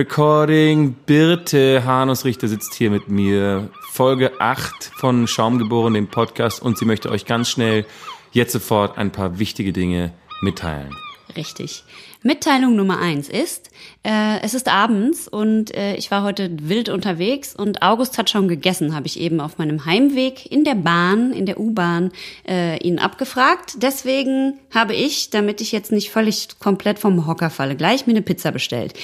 Recording. Birte Hanusrichter sitzt hier mit mir. Folge 8 von Schaumgeboren, dem Podcast. Und sie möchte euch ganz schnell jetzt sofort ein paar wichtige Dinge mitteilen. Richtig. Mitteilung Nummer eins ist, äh, es ist abends und äh, ich war heute wild unterwegs und August hat schon gegessen, habe ich eben auf meinem Heimweg in der Bahn, in der U-Bahn, äh, ihn abgefragt. Deswegen habe ich, damit ich jetzt nicht völlig komplett vom Hocker falle, gleich mir eine Pizza bestellt.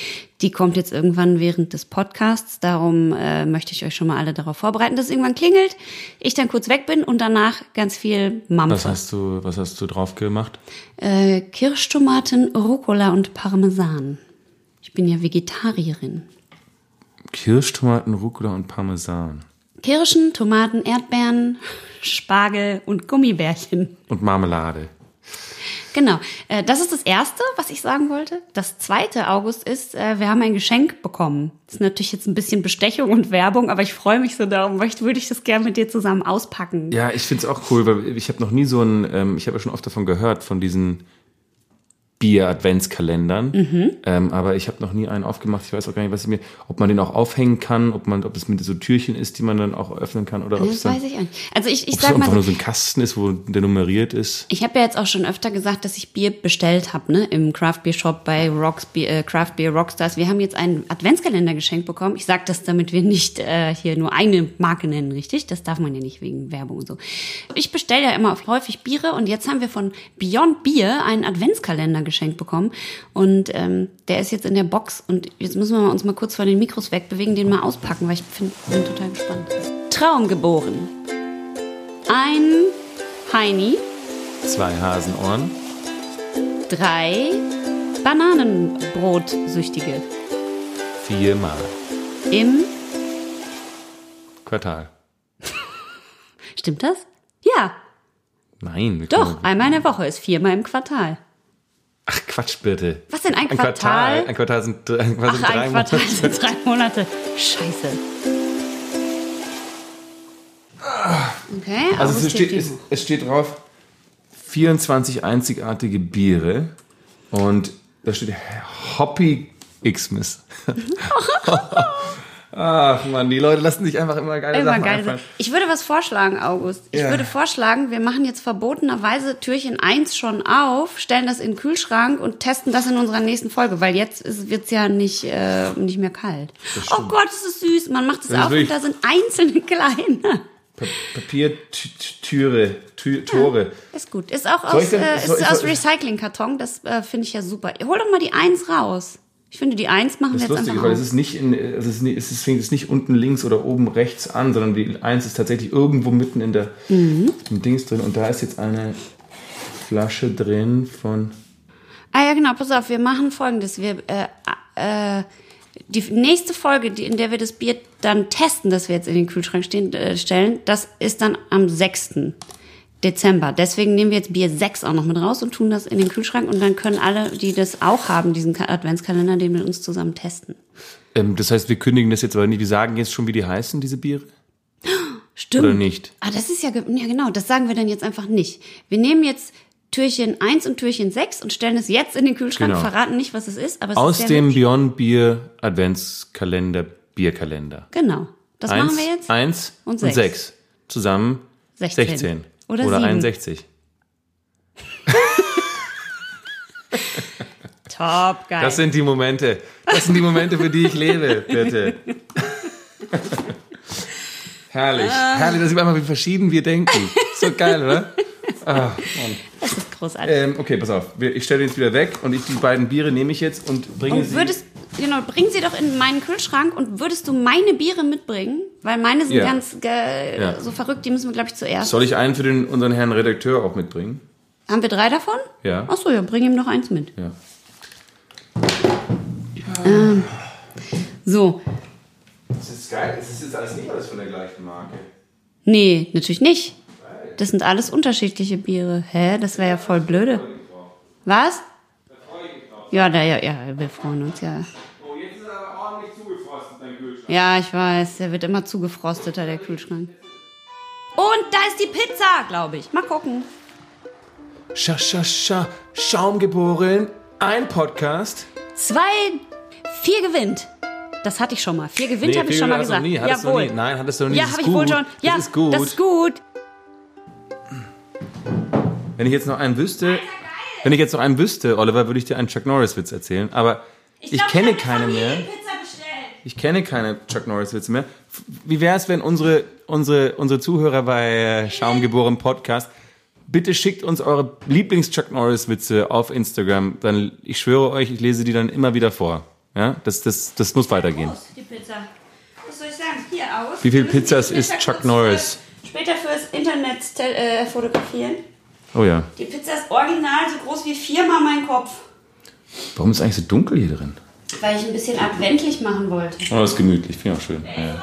Die kommt jetzt irgendwann während des Podcasts, darum äh, möchte ich euch schon mal alle darauf vorbereiten, dass es irgendwann klingelt, ich dann kurz weg bin und danach ganz viel Mampfe. Was hast du, was hast du drauf gemacht? Äh, Kirschtomaten, Rucola und Parmesan. Ich bin ja Vegetarierin. Kirschtomaten, Rucola und Parmesan. Kirschen, Tomaten, Erdbeeren, Spargel und Gummibärchen. Und Marmelade. Genau. Äh, das ist das Erste, was ich sagen wollte. Das Zweite, August, ist, äh, wir haben ein Geschenk bekommen. Das ist natürlich jetzt ein bisschen Bestechung und Werbung, aber ich freue mich so darum, weil ich würde ich das gerne mit dir zusammen auspacken. Ja, ich finde es auch cool, weil ich habe noch nie so ein, ähm, ich habe ja schon oft davon gehört, von diesen Bier-Adventskalendern. Mhm. Ähm, aber ich habe noch nie einen aufgemacht. Ich weiß auch gar nicht, was ich mir, ob man den auch aufhängen kann, ob man, ob es mit so Türchen ist, die man dann auch öffnen kann oder ob es Das dann, weiß ich nicht. Also ich, ich ob es sag mal einfach so, nur so ein Kasten ist, wo der nummeriert ist. Ich habe ja jetzt auch schon öfter gesagt, dass ich Bier bestellt habe, ne, im Craft Beer Shop bei Rocks Beer, äh, Craft Beer Rockstars. Wir haben jetzt einen Adventskalender geschenkt bekommen. Ich sage das, damit wir nicht äh, hier nur eine Marke nennen, richtig? Das darf man ja nicht wegen Werbung und so. Ich bestelle ja immer häufig Biere und jetzt haben wir von Beyond Beer einen Adventskalender geschenkt bekommen und ähm, der ist jetzt in der Box und jetzt müssen wir uns mal kurz von den Mikros wegbewegen, den mal auspacken, weil ich find, bin total gespannt. Traum geboren. Ein Heini. Zwei Hasenohren. Drei Bananenbrotsüchtige Viermal. im. Quartal. Stimmt das? Ja, Nein. doch. Einmal in der Woche ist viermal im Quartal. Ach, Quatsch, bitte. Was denn ein Ein Quartal? Quartal. Ein Quartal sind, drei- ein Quartal Ach, sind drei ein Quartal Monate. sind drei Monate. Scheiße. Okay, Also es steht, es, es steht drauf 24 einzigartige Biere und da steht Hoppy Xmas. Ach man, die Leute lassen sich einfach immer geile Immer Sachen geil. einfallen. Ich würde was vorschlagen, August. Ich Ja. würde vorschlagen, wir machen jetzt verbotenerweise Türchen 1 schon auf, stellen das in den Kühlschrank und testen das in unserer nächsten Folge, weil jetzt wird es ja nicht, äh, nicht mehr kalt. Oh Gott, es ist süß. Man macht es Das auf und da sind einzelne kleine. Pa Papiertüre, Tü Tore. Ist gut. Ist auch aus, äh, ist aus Recyclingkarton. Das äh, finde ich ja super. Hol doch mal die 1 raus. Ich finde, die 1 machen Das wir jetzt lustig, einfach weil auf. es ist nicht in, es ist nicht, es ist- fängt jetzt nicht unten links oder oben rechts an, sondern die Eins ist tatsächlich irgendwo mitten in der Mhm. im Dings drin und da ist jetzt eine Flasche drin von Ah ja, genau, pass auf, wir machen folgendes. Wir, äh, äh, die nächste Folge, die, in der wir das Bier dann testen, das wir jetzt in den Kühlschrank stehen, äh, stellen, das ist dann am 6. Dezember. Deswegen nehmen wir jetzt Bier 6 auch noch mit raus und tun das in den Kühlschrank und dann können alle, die das auch haben, diesen Ka- Adventskalender, den mit uns zusammen testen. ähm, das heißt, wir kündigen das jetzt aber nicht, wir sagen jetzt schon, wie die heißen, diese Biere? Stimmt. Oder nicht? Ah, das ist ja, ja genau, das sagen wir dann jetzt einfach nicht. Wir nehmen jetzt Türchen 1 und Türchen 6 und stellen es jetzt in den Kühlschrank, Genau. verraten nicht, was es ist, aber es Aus ist dem. Beyond Bier Adventskalender Bierkalender. Genau. Das eins, machen wir jetzt. Eins Und und sechs. sechs. Zusammen 16. 16. Oder Oder sieben. 61. Top, geil. Das sind die Momente. Das sind die Momente, für die ich lebe, bitte. Herrlich. Ah. Herrlich, dass wir einmal, wie verschieden wir denken. So geil, oder? Das ist großartig. Ähm, okay, pass auf. Ich stelle den jetzt wieder weg und ich, die beiden Biere nehme ich jetzt und bringe und sie. würdest, genau, bring sie doch in meinen Kühlschrank und würdest du meine Biere mitbringen? Weil meine sind Ja. ganz ge- Ja. so verrückt, die müssen wir, glaube ich, zuerst. Soll ich einen für den, unseren Herrn Redakteur auch mitbringen? Haben wir drei davon? Ja. Ach so, ja, bring ihm noch eins mit. Ja. So. Das ist geil. Das ist jetzt alles nicht alles von der gleichen Marke. Nee, natürlich nicht. Das sind alles unterschiedliche Biere. Hä? Das wäre ja voll blöde. Was? Ja, da, ja, ja, wir freuen uns, ja. Oh, jetzt ist er aber ordentlich zugefrostet, dein Kühlschrank. Ja, ich weiß, der wird immer zugefrosteter, der Kühlschrank. Und da ist die Pizza, glaube ich. Mal gucken. Scha, scha, scha. Schaumgeboren. Ein Podcast. Zwei, vier gewinnt. Das hatte ich schon mal. Vier gewinnt, habe ich schon mal du gesagt. Nie. Hattest du noch Jawohl. nie. Nein, hattest du noch nie. Ja, habe ich wohl schon. Ja, das ist gut. Das ist gut. Wenn ich jetzt noch einen wüsste, wenn ich jetzt noch einen wüsste, Oliver, würde ich dir einen Chuck Norris Witz erzählen. Aber ich, kenne keine mehr. Ich kenne keine Chuck Norris Witze mehr. Wie wäre es, wenn unsere, unsere, unsere Zuhörer bei äh, Schaumgeboren Podcast bitte schickt uns eure Lieblings Chuck Norris Witze auf Instagram. Dann, ich schwöre euch, ich lese die dann immer wieder vor. Ja, das, das, das muss weitergehen. Groß, die Pizza. Was soll ich sagen? Hier aus. Wie viel Pizzas isst Chuck kurz Norris? Für, später fürs Internet äh, fotografieren. Oh ja. Die Pizza ist original so groß wie viermal mein Kopf. Warum ist eigentlich so dunkel hier drin? Weil ich ein bisschen adventlich machen wollte. Oh, das ist gemütlich. Finde ich auch schön. Ja.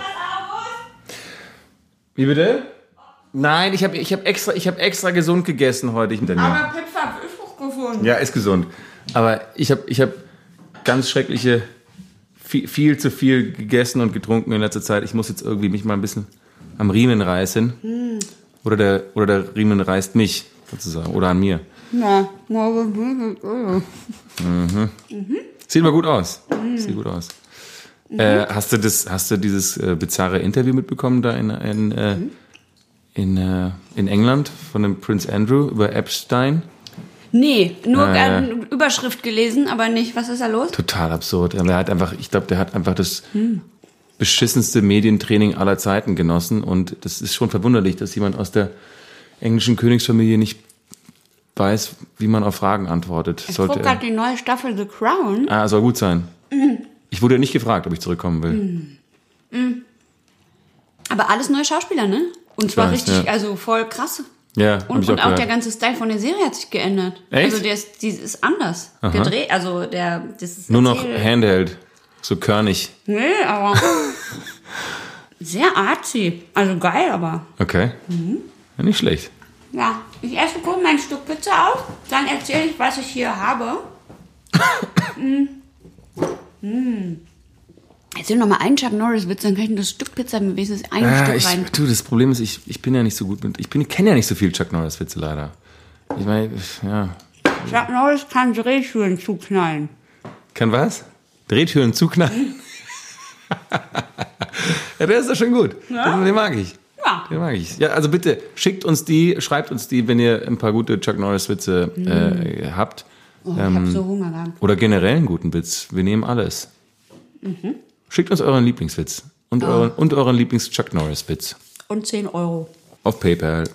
Wie bitte? Nein, ich habe ich hab extra, ich hab extra gesund gegessen heute. Ich mit. Aber Pizza habe ich auch gefunden. Ja, ist gesund. Aber ich habe ich hab ganz schreckliche, viel, viel zu viel gegessen und getrunken in letzter Zeit. Ich muss jetzt irgendwie mich mal ein bisschen am Riemen reißen. Oder, der, oder der Riemen reißt mich, sozusagen. Oder an mir. Ja, Sieht mal gut aus. Sieht gut aus. Äh, hast du das, hast du dieses äh, bizarre Interview mitbekommen da in, in, äh, in, äh, in England von dem Prince Andrew über Epstein? Nee, nur Äh. Überschrift gelesen, aber nicht. Was ist da los? Total absurd. Der hat einfach, ich glaube, der hat einfach das beschissenste Medientraining aller Zeiten genossen und das ist schon verwunderlich, dass jemand aus der englischen Königsfamilie nicht weiß, wie man auf Fragen antwortet. Ich gucke er. gerade die neue Staffel The Crown. Ah, soll gut sein. Ich wurde ja nicht gefragt, ob ich zurückkommen will. Aber alles neue Schauspieler, ne? Und zwar weiß, richtig, ja. also voll krasse. Ja, Und, und auch auch der ganze Style von der Serie hat sich geändert. Echt? Also der ist, die ist anders gedreht. Also der, das ist Nur noch Handheld, so körnig. Nee, aber sehr artsy. Also geil, aber. Okay. Ja, nicht schlecht. Ja, ich esse kurz mein Stück Pizza auf, dann erzähle ich, was ich hier habe. mm. Mm. Erzähl noch mal einen Chuck Norris Witz, dann kann ich das Stück Pizza mit wenigstens ein Ah, Stück ich, rein. du, das Problem ist, ich, ich bin ja nicht so gut mit, ich bin, kenne ja nicht so viel Chuck Norris Witze leider. Ich meine, ja. Chuck Norris kann Drehtüren zuknallen. Kann was? Drehtüren zuknallen? ja, der ist doch schon gut. Den, den mag ich. Ja. Den mag ich. Ja, also bitte, schickt uns die, schreibt uns die, wenn ihr ein paar gute Chuck Norris Witze äh, habt. Oh, ich Ähm, hab so Hunger gehabt. Oder generell einen guten Witz. Wir nehmen alles. Schickt uns euren Lieblingswitz. Und euren, und euren Lieblings-Chuck Norris-Witz. Und 10 Euro. Auf PayPal.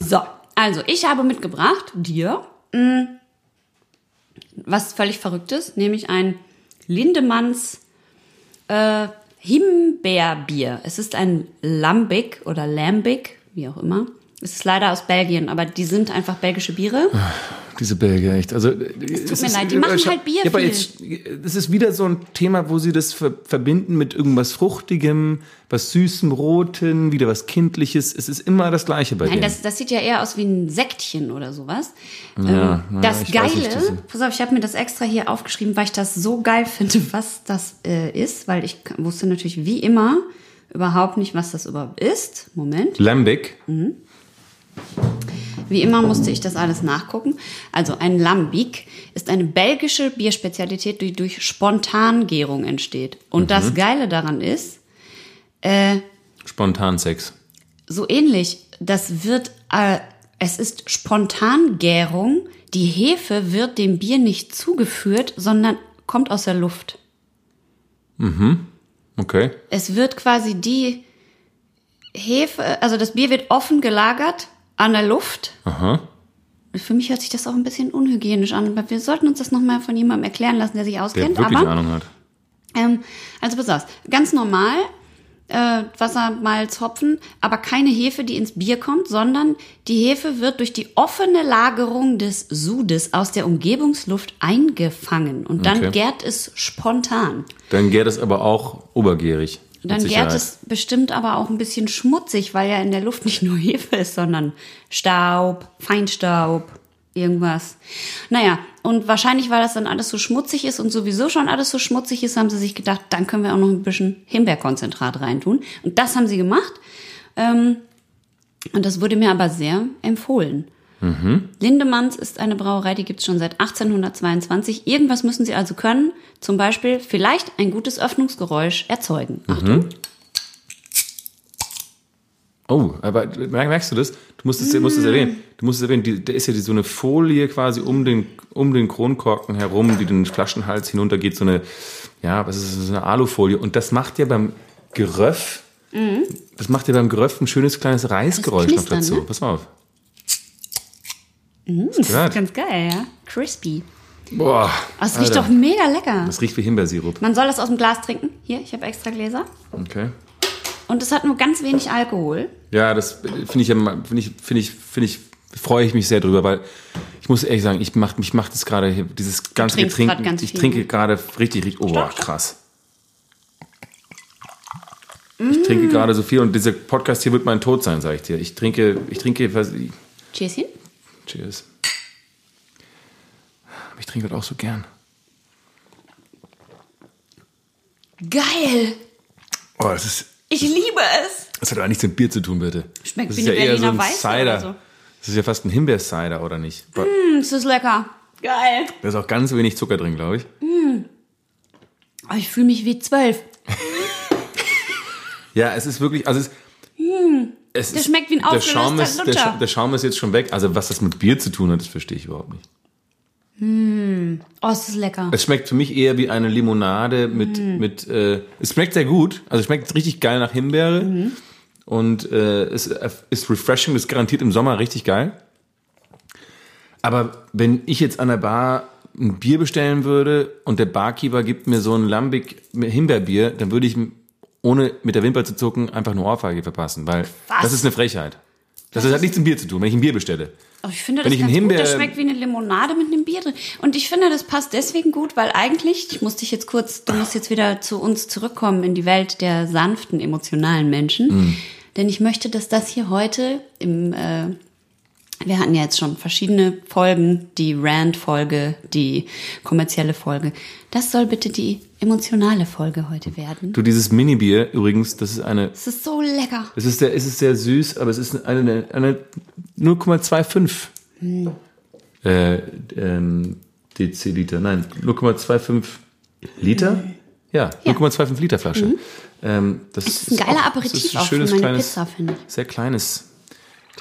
So, also ich habe mitgebracht dir mh, was völlig Verrücktes, nämlich ein Lindemanns äh, Himbeerbier. Es ist ein Lambic oder Lambic, wie auch immer. Es ist leider aus Belgien, aber die sind einfach belgische Biere. Diese Belgier, echt. Also, es tut mir leid, die machen halt Bier Ja, aber jetzt, das ist wieder so ein Thema, wo sie das ver verbinden mit irgendwas Fruchtigem, was Süßem, Roten, wieder was Kindliches. Es ist immer das Gleiche bei Nein, denen. das, das sieht ja eher aus wie ein Sektchen oder sowas. Ja, ähm, das weiß Geile, nicht, das- pass auf, ich habe mir das extra hier aufgeschrieben, weil ich das so geil finde, was das äh, ist, weil ich wusste natürlich wie immer überhaupt nicht, was das überhaupt ist. Moment. Lambic. Wie immer musste ich das alles nachgucken. Also ein Lambic ist eine belgische Bierspezialität, die durch Spontangärung entsteht. Und das Geile daran ist, Spontansex. so ähnlich, das wird, äh, es ist Spontangärung. Die Hefe wird dem Bier nicht zugeführt, sondern kommt aus der Luft. Okay. Es wird quasi die Hefe, also das Bier wird offen gelagert an der Luft. Aha. Für mich hört sich das auch ein bisschen unhygienisch an, aber wir sollten uns das nochmal von jemandem erklären lassen, der sich Der auskennt. wirklich aber, Ahnung hat. ähm, also pass auf, ganz normal, äh, Wasser, Malz, Hopfen, aber keine Hefe, die ins Bier kommt, sondern die Hefe wird durch die offene Lagerung des Sudes aus der Umgebungsluft eingefangen und dann Okay. gärt es spontan. Dann gärt es aber auch obergärig. Mit Dann gärt es bestimmt aber auch ein bisschen schmutzig, weil ja in der Luft nicht nur Hefe ist, sondern Staub, Feinstaub, irgendwas. Naja, und wahrscheinlich, weil das dann alles so schmutzig ist und sowieso schon alles so schmutzig ist, haben sie sich gedacht, dann können wir auch noch ein bisschen Himbeerkonzentrat reintun. Und das haben sie gemacht. Ähm, und das wurde mir aber sehr empfohlen. Lindemanns ist eine Brauerei, die gibt's schon seit 1822. Irgendwas müssen sie also können. Zum Beispiel vielleicht ein gutes Öffnungsgeräusch erzeugen. Achtung. Oh, aber merk- merkst du das? Du musst es, musst es erwähnen. Du musst es erwähnen, die, da ist ja die, so eine Folie quasi um den, um den Kronkorken herum, die den Flaschenhals hinuntergeht, so eine, ja, was ist das, so eine Alufolie. Und das macht ja beim Geröff, das macht ja beim Geröff ein schönes kleines Reisgeräusch noch dazu. ne? Pass mal auf. Das ist ganz geil, ja. Crispy. Boah. Oh, es riecht doch mega lecker. Das riecht wie Himbeersirup. Man soll das aus dem Glas trinken. Hier, ich habe extra Gläser. Okay. Und es hat nur ganz wenig Alkohol. Ja, das finde ich, finde ich, finde ich, finde ich, freue ich mich sehr drüber, weil ich muss ehrlich sagen, ich macht mich macht es gerade dieses ganze Getränk. ganz ich trinke gerade richtig, richtig, oh krass. Ich trinke gerade so viel und dieser Podcast hier wird mein Tod sein, sage ich dir. Ich trinke, ich trinke, was, Cheerschen. Cheers. Aber ich trinke das auch so gern. Geil. Oh, das ist, Ich liebe es. das hat aber nichts mit Bier zu tun, bitte. Schmeckt das wie ist ja eine eher so ein Weiße Cider. so. Das ist ja fast ein Himbeer-Cider, oder nicht? Aber Hm, es ist lecker. Geil. Da ist auch ganz wenig Zucker drin, glaube ich. Oh, ich fühle mich wie zwölf. Ja, es ist wirklich, also es, es Der ist, schmeckt wie ein aufgelöster ist, der, Lutscher. Der Schaum ist jetzt schon weg. Also was das mit Bier zu tun hat, das verstehe ich überhaupt nicht. Oh, es ist lecker. Es schmeckt für mich eher wie eine Limonade mit, Mhm. mit äh, es schmeckt sehr gut. Also es schmeckt richtig geil nach Himbeere. Mhm. Und äh, es ist refreshing, das ist garantiert im Sommer richtig geil. Aber wenn ich jetzt an der Bar ein Bier bestellen würde und der Barkeeper gibt mir so ein Lambic Himbeerbier, dann würde ich ohne mit der Wimper zu zucken einfach eine Ohrfeige verpassen, weil Was? das ist eine Frechheit. Das, hat nichts mit Bier zu tun, wenn ich ein Bier bestelle. Oh, ich finde Wenn das ich ganz gut. Himbeer- Das schmeckt wie eine Limonade mit einem Bier drin. Und ich finde, das passt deswegen gut, weil eigentlich, ich muss dich jetzt kurz, du musst jetzt wieder zu uns zurückkommen in die Welt der sanften, emotionalen Menschen. Mhm. Denn ich möchte, dass das hier heute im, äh, wir hatten ja jetzt schon verschiedene Folgen, die Rand-Folge, die kommerzielle Folge. Das soll bitte die emotionale Folge heute werden. Du, dieses Mini-Bier übrigens, das ist eine Es ist so lecker. Es ist sehr, es ist sehr süß, aber es ist eine, eine 0,25 äh, ähm, Deziliter. Nein, 0,25 Liter? Ja, 0,25 Liter Flasche. Ähm, das Es ist ein geiler auch- Aperitif das ist ein auch für schönes, meine kleines, Pizza, finde ich. Sehr kleines,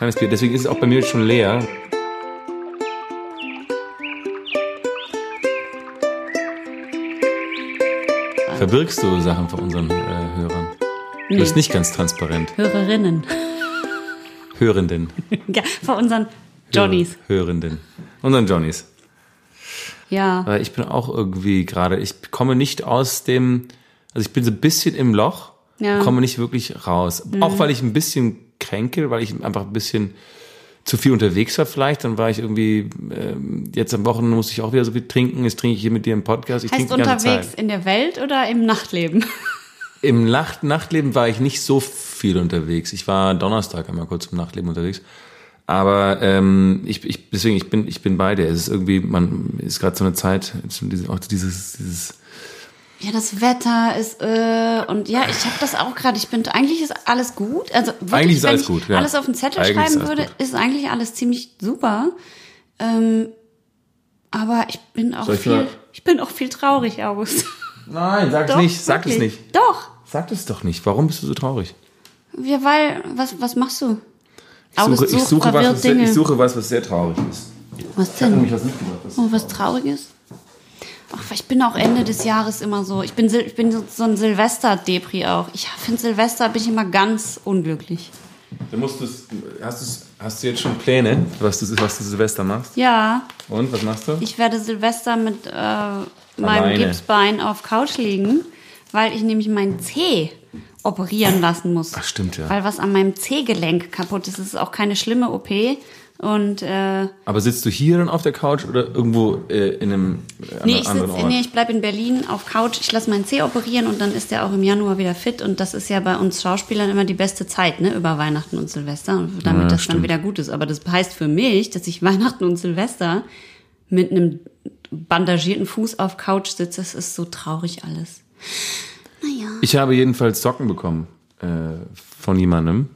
kleines Bier. Deswegen ist es auch bei mir schon leer. Verbirgst du Sachen vor unseren äh, Hörern? Du bist nicht ganz transparent. Hörerinnen. Hörenden. Ja, vor unseren Johnnies. Hörenden. Unseren Johnnies. Ja. Weil ich bin auch irgendwie gerade, ich komme nicht aus dem, also ich bin so ein bisschen im Loch, Ja. Mhm. komme nicht wirklich raus. Auch weil ich ein bisschen kränke, weil ich einfach ein bisschen zu viel unterwegs war vielleicht. Dann war ich irgendwie, ähm, jetzt am Wochenende musste ich auch wieder so viel trinken. Jetzt trinke ich hier mit dir im Podcast. Ich Heißt unterwegs in der Welt oder im Nachtleben? Im Nacht Nachtleben war ich nicht so viel unterwegs. Ich war Donnerstag einmal kurz im Nachtleben unterwegs. Aber ähm, ich, ich deswegen ich bin ich bin bei dir. Es ist irgendwie man ist gerade so eine Zeit auch dieses dieses Ja, das Wetter ist äh, und ja, ich habe das auch gerade. Ich bin eigentlich ist alles gut. Also wirklich, Eigentlich ist wenn alles ich gut, ja. alles auf den Zettel Eigentlich ist schreiben alles würde, gut. ist eigentlich alles ziemlich super. Ähm, aber ich bin auch Soll ich viel, mal- ich bin auch viel traurig, August. Nein, sag Doch, es nicht, sag es wirklich. nicht. Doch. Sag es doch nicht. Warum bist du so traurig? Ja, weil was was machst du? Ich suche, August ich sucht suche, was, was sehr, Dinge. ich suche was, was sehr traurig ist. Was Ich habe denn? nämlich was mitgebracht. Was Oh, was Trauriges? Ach, ich bin auch Ende des Jahres immer so. Ich bin, Sil- ich bin so, ein Silvester-Depri auch. Ich finde Silvester bin ich immer ganz unglücklich. Dann musst du's, hast, du's, hast du jetzt schon Pläne, was du, was du Silvester machst? Ja, Und, was machst du? ich werde Silvester mit äh, meinem Alleine. Gipsbein auf Couch liegen, weil ich nämlich meinen Zeh operieren lassen muss. Ach, stimmt, ja. Weil was an meinem Zehgelenk kaputt ist, ist auch keine schlimme OP. Und äh, Aber sitzt du hier dann auf der Couch oder irgendwo äh, in einem äh, Nee, ich, anderen sitz, Ort? nee, ich bleibe in Berlin auf Couch. Ich lasse meinen Zeh operieren und dann ist der auch im Januar wieder fit. Und das ist ja bei uns Schauspielern immer die beste Zeit, ne? Über Weihnachten und Silvester, und damit Ja, das stimmt. dann wieder gut ist. Aber das heißt für mich, dass ich Weihnachten und Silvester mit einem bandagierten Fuß auf Couch sitze. Das ist so traurig alles. Naja. Ich habe jedenfalls Socken bekommen äh, von jemandem.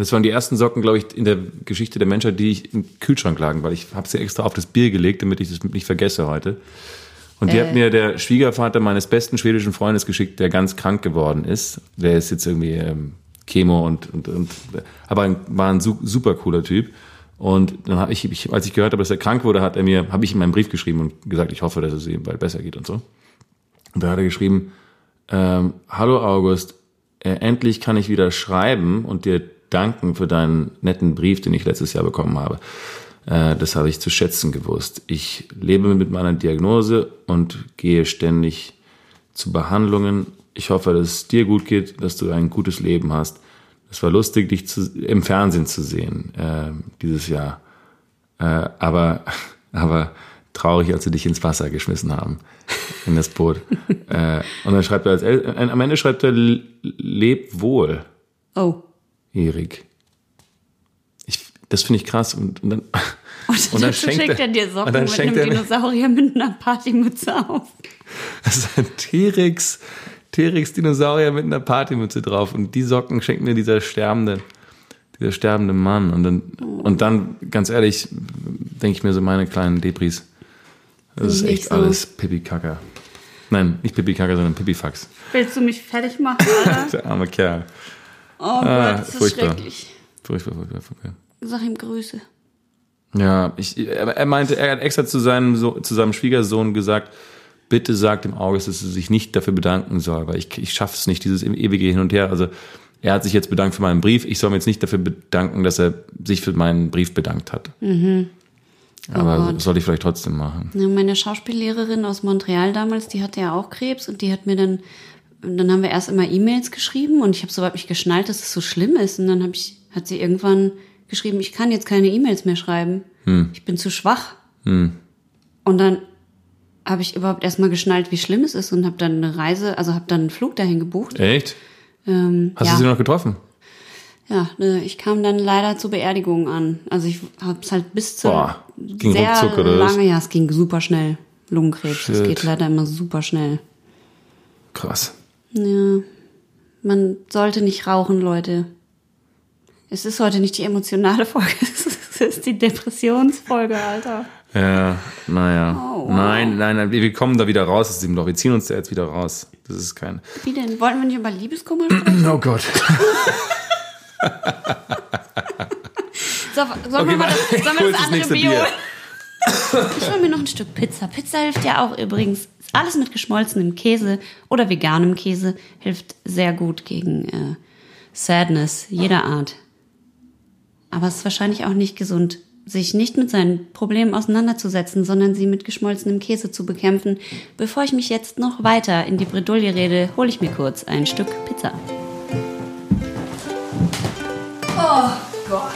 Das waren die ersten Socken, glaube ich, in der Geschichte der Menschheit, die ich im Kühlschrank lagen, weil ich habe sie extra auf das Bier gelegt, damit ich das nicht vergesse heute. Und die Äh. hat mir der Schwiegervater meines besten schwedischen Freundes geschickt, der ganz krank geworden ist. Der ist jetzt irgendwie ähm, Chemo und, und, und aber ein, war ein su super cooler Typ. Und dann habe ich, ich, als ich gehört habe, dass er krank wurde, hat er mir, habe ich ihm einen Brief geschrieben und gesagt, ich hoffe, dass es ihm bald besser geht und so. Und da hat er geschrieben, ähm, hallo August, äh, endlich kann ich wieder schreiben und dir danken für deinen netten Brief, den ich letztes Jahr bekommen habe. Äh, das habe ich zu schätzen gewusst. Ich lebe mit meiner Diagnose und gehe ständig zu Behandlungen. Ich hoffe, dass es dir gut geht, dass du ein gutes Leben hast. Es war lustig, dich zu, im Fernsehen zu sehen äh, dieses Jahr. Äh, aber, aber traurig, als sie dich ins Wasser geschmissen haben, in das Boot. äh, und dann schreibt er als El äh, am Ende schreibt er, leb wohl, Oh. Erik. Ich, das finde ich krass. Und, und dann, Und, Und dann schenkt schickt er- dir und Socken dann mit schenkt einem er- Dinosaurier mit einer Partymütze auf. das ist ein T-Rex, T-Rex Dinosaurier mit einer Partymütze drauf. Und die Socken schenkt mir dieser sterbende, dieser sterbende Mann. Und dann, und dann, ganz ehrlich, denke ich mir so, meine kleinen Depris. Das ist Nicht echt so. alles Pipi-Kacker. Nein, nicht Pipi-Kacker, sondern Pipifax. Willst du mich fertig machen, Alter? Der arme Kerl. Oh Ah, Gott, das ist schrecklich. Furchtbar, furchtbar, furchtbar. Sag ihm Grüße. Ja, ich, er meinte, er hat extra zu seinem, so, zu seinem Schwiegersohn gesagt, bitte sagt dem August, dass er sich nicht dafür bedanken soll, weil ich, ich schaffe es nicht, dieses ewige Hin und Her. Also er hat sich jetzt bedankt für meinen Brief. Ich soll mir jetzt nicht dafür bedanken, dass er sich für meinen Brief bedankt hat. Aber Oh Gott. das sollte ich vielleicht trotzdem machen. Ja, meine Schauspiellehrerin aus Montreal damals, die hatte ja auch Krebs und die hat mir dann, und dann haben wir erst immer E-Mails geschrieben und ich habe soweit mich geschnallt, dass es so schlimm ist und dann hab ich, hat sie irgendwann geschrieben, ich kann jetzt keine E-Mails mehr schreiben. Ich bin zu schwach. Und dann habe ich überhaupt erst mal geschnallt, wie schlimm es ist und habe dann eine Reise, also habe dann einen Flug dahin gebucht. Echt? Ähm, Hast ja. du sie noch getroffen? Ja, ne, ich kam dann leider zur Beerdigung an. Also ich hab's halt bis zu Boah, ging sehr ruckzuck, oder lange, ja, es ging super schnell. Lungenkrebs, es geht leider immer super schnell. Krass. Ja, man sollte nicht rauchen, Leute. Es ist heute nicht die emotionale Folge, es ist die Depressionsfolge, Alter. Ja, naja. Oh, wow. Nein, nein, nein, wir wir kommen da wieder raus aus diesem Loch. Wir ziehen uns da jetzt wieder raus. Das ist kein. Wie denn? Wollten wir nicht über Liebeskummer sprechen? Oh Gott. So, sollen wir Okay, mal das, sollen wir das das andere Bio? Bier. Ich hol mir noch ein Stück Pizza. Pizza hilft ja auch übrigens. Alles mit geschmolzenem Käse oder veganem Käse hilft sehr gut gegen äh, Sadness jeder Art. Aber es ist wahrscheinlich auch nicht gesund, sich nicht mit seinen Problemen auseinanderzusetzen, sondern sie mit geschmolzenem Käse zu bekämpfen. Bevor ich mich jetzt noch weiter in die Bredouille rede, hole ich mir kurz ein Stück Pizza. Oh Gott.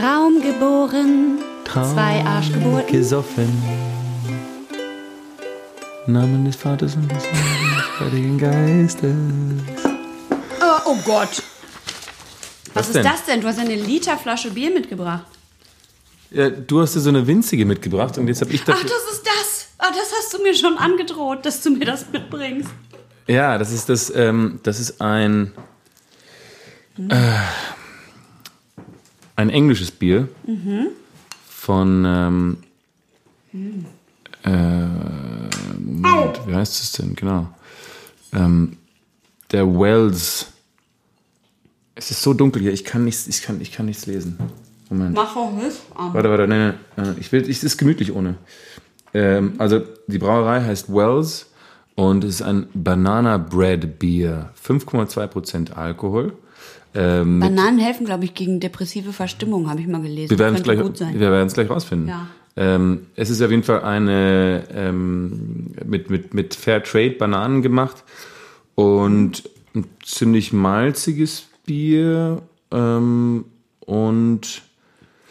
Raum geboren, zwei Arschgeburten. Gesoffen. Namen des Vaters und des Heiligen Geistes. Oh, oh Gott. Was, Was ist denn? das denn? Du hast eine Literflasche Bier mitgebracht. Ja, du hast dir so eine winzige mitgebracht und jetzt habe ich Ach, dafür. das ist das. Ah, das hast du mir schon angedroht, dass du mir das mitbringst. Ja, das ist das. Ähm, das ist ein äh, ein englisches Bier von ähm, äh, Moment, wie heißt es denn genau? Ähm, der Wells. Es ist so dunkel hier. Ich kann nichts. Ich kann. Ich kann nichts lesen. Moment. Mach auch nicht. Warte, warte, nein, nein, ich will, es ist gemütlich ohne. Ähm, also die Brauerei heißt Wells und es ist ein Banana Bread Bier, 5,2% Alkohol. Ähm, Bananen helfen, glaube ich, gegen depressive Verstimmung, habe ich mal gelesen. wir werden es gleich, gut sein. wir werden es gleich rausfinden. Ja. Ähm, es ist auf jeden Fall eine ähm, mit, mit, mit Fair Trade Bananen gemacht und ein ziemlich malziges Bier ähm, und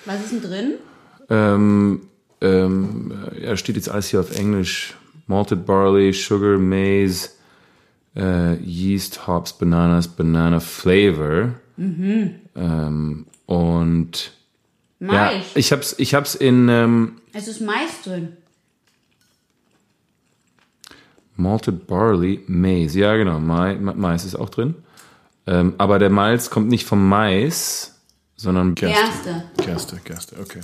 Was ist denn drin? Ähm, ähm, ja, steht jetzt alles hier auf Englisch. Malted Barley, Sugar, Maize, äh, Yeast, Hops, Bananas, Banana Flavor. Ähm, und ja, Mais. ich hab's, ich hab's in ähm, es ist Mais drin. Malted Barley, Maize. Ja, genau, Ma Ma Mais ist auch drin. Ähm, aber der Malz kommt nicht vom Mais, sondern Gerste. Gerste, Gerste, okay.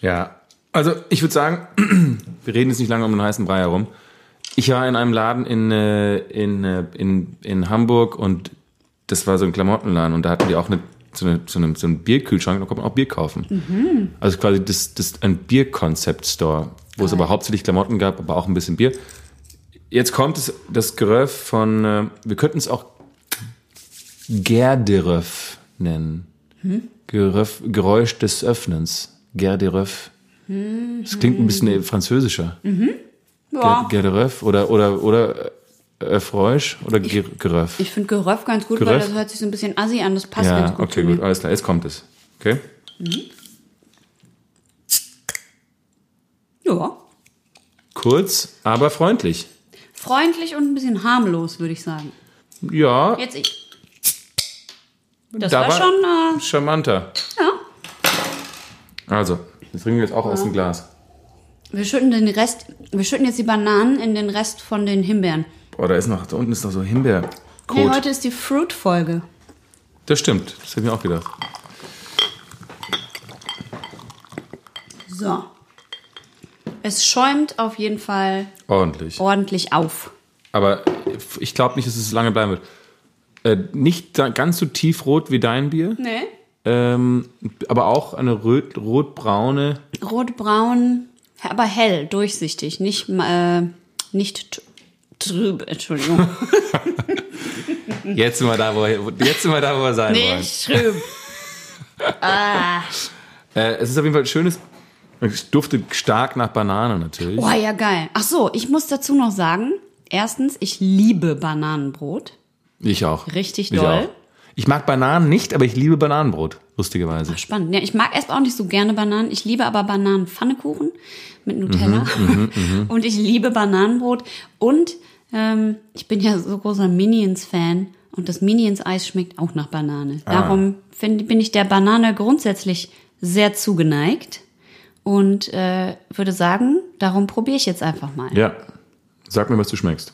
Ja, also ich würde sagen, wir reden jetzt nicht lange um den heißen Brei herum. Ich war in einem Laden in, äh, in, äh, in, in Hamburg und das war so ein Klamottenladen und da hatten die auch eine, so, eine, so, eine, so einen Bierkühlschrank, da konnte man auch Bier kaufen. Also quasi das, das ein Bier-Concept-Store, wo es aber hauptsächlich Klamotten gab, aber auch ein bisschen Bier. Jetzt kommt es, das Geröff von, äh, wir könnten es auch Gerderöff nennen. Geröff, Geräusch des Öffnens. Gerderöff. Das klingt ein bisschen äh, französischer. Ja. Gerderöff oder, oder, oder äh, Öffräusch oder Ger- Geröff. Ich finde Geröff ganz gut, weil Geröff? das hört sich so ein bisschen assi an. Das passt Ja, ganz gut okay, gut, alles klar, jetzt kommt es. Okay? Ja. Kurz, aber freundlich. Freundlich und ein bisschen harmlos, würde ich sagen. Ja, Jetzt ich. Das da war, war- schon, äh, charmanter. ja. Also, das trinken wir jetzt auch aus dem Glas. Wir schütten den Rest, wir schütten jetzt die Bananen in den Rest von den Himbeeren. Boah, da ist noch, da unten ist noch so Himbeerkot. Nee, heute ist die Fruit-Folge. das stimmt, das habe ich mir auch gedacht. So. Es schäumt auf jeden Fall Ordentlich. ordentlich auf. Aber ich glaube nicht, dass es lange bleiben wird. Äh, nicht ganz so tiefrot wie dein Bier, Nee. ähm, aber auch eine rot, rotbraune. Rotbraun, aber hell, durchsichtig, nicht, äh, nicht trüb, Entschuldigung. Jetzt sind wir da, wo, jetzt sind wir, da, wo wir sein wollen. Nicht trüb. ah. Äh, es ist auf jeden Fall ein schönes. Es duftet stark nach Banane natürlich. Oh ja, geil. Ach so, ich muss dazu noch sagen, erstens, ich liebe Bananenbrot. Ich auch. Richtig ich doll. Auch. Ich mag Bananen nicht, aber ich liebe Bananenbrot, lustigerweise. Spannend. Ja, ich mag erst auch nicht so gerne Bananen. Ich liebe aber Bananenpfannekuchen mit Nutella. Mhm, und ich liebe Bananenbrot. Und ähm, ich bin ja so großer Minions-Fan. Und das Minions-Eis schmeckt auch nach Banane. Ah. Darum find, bin ich der Banane grundsätzlich sehr zugeneigt. Und äh, würde sagen, darum probiere ich jetzt einfach mal. Ja. Sag mir, was du schmeckst.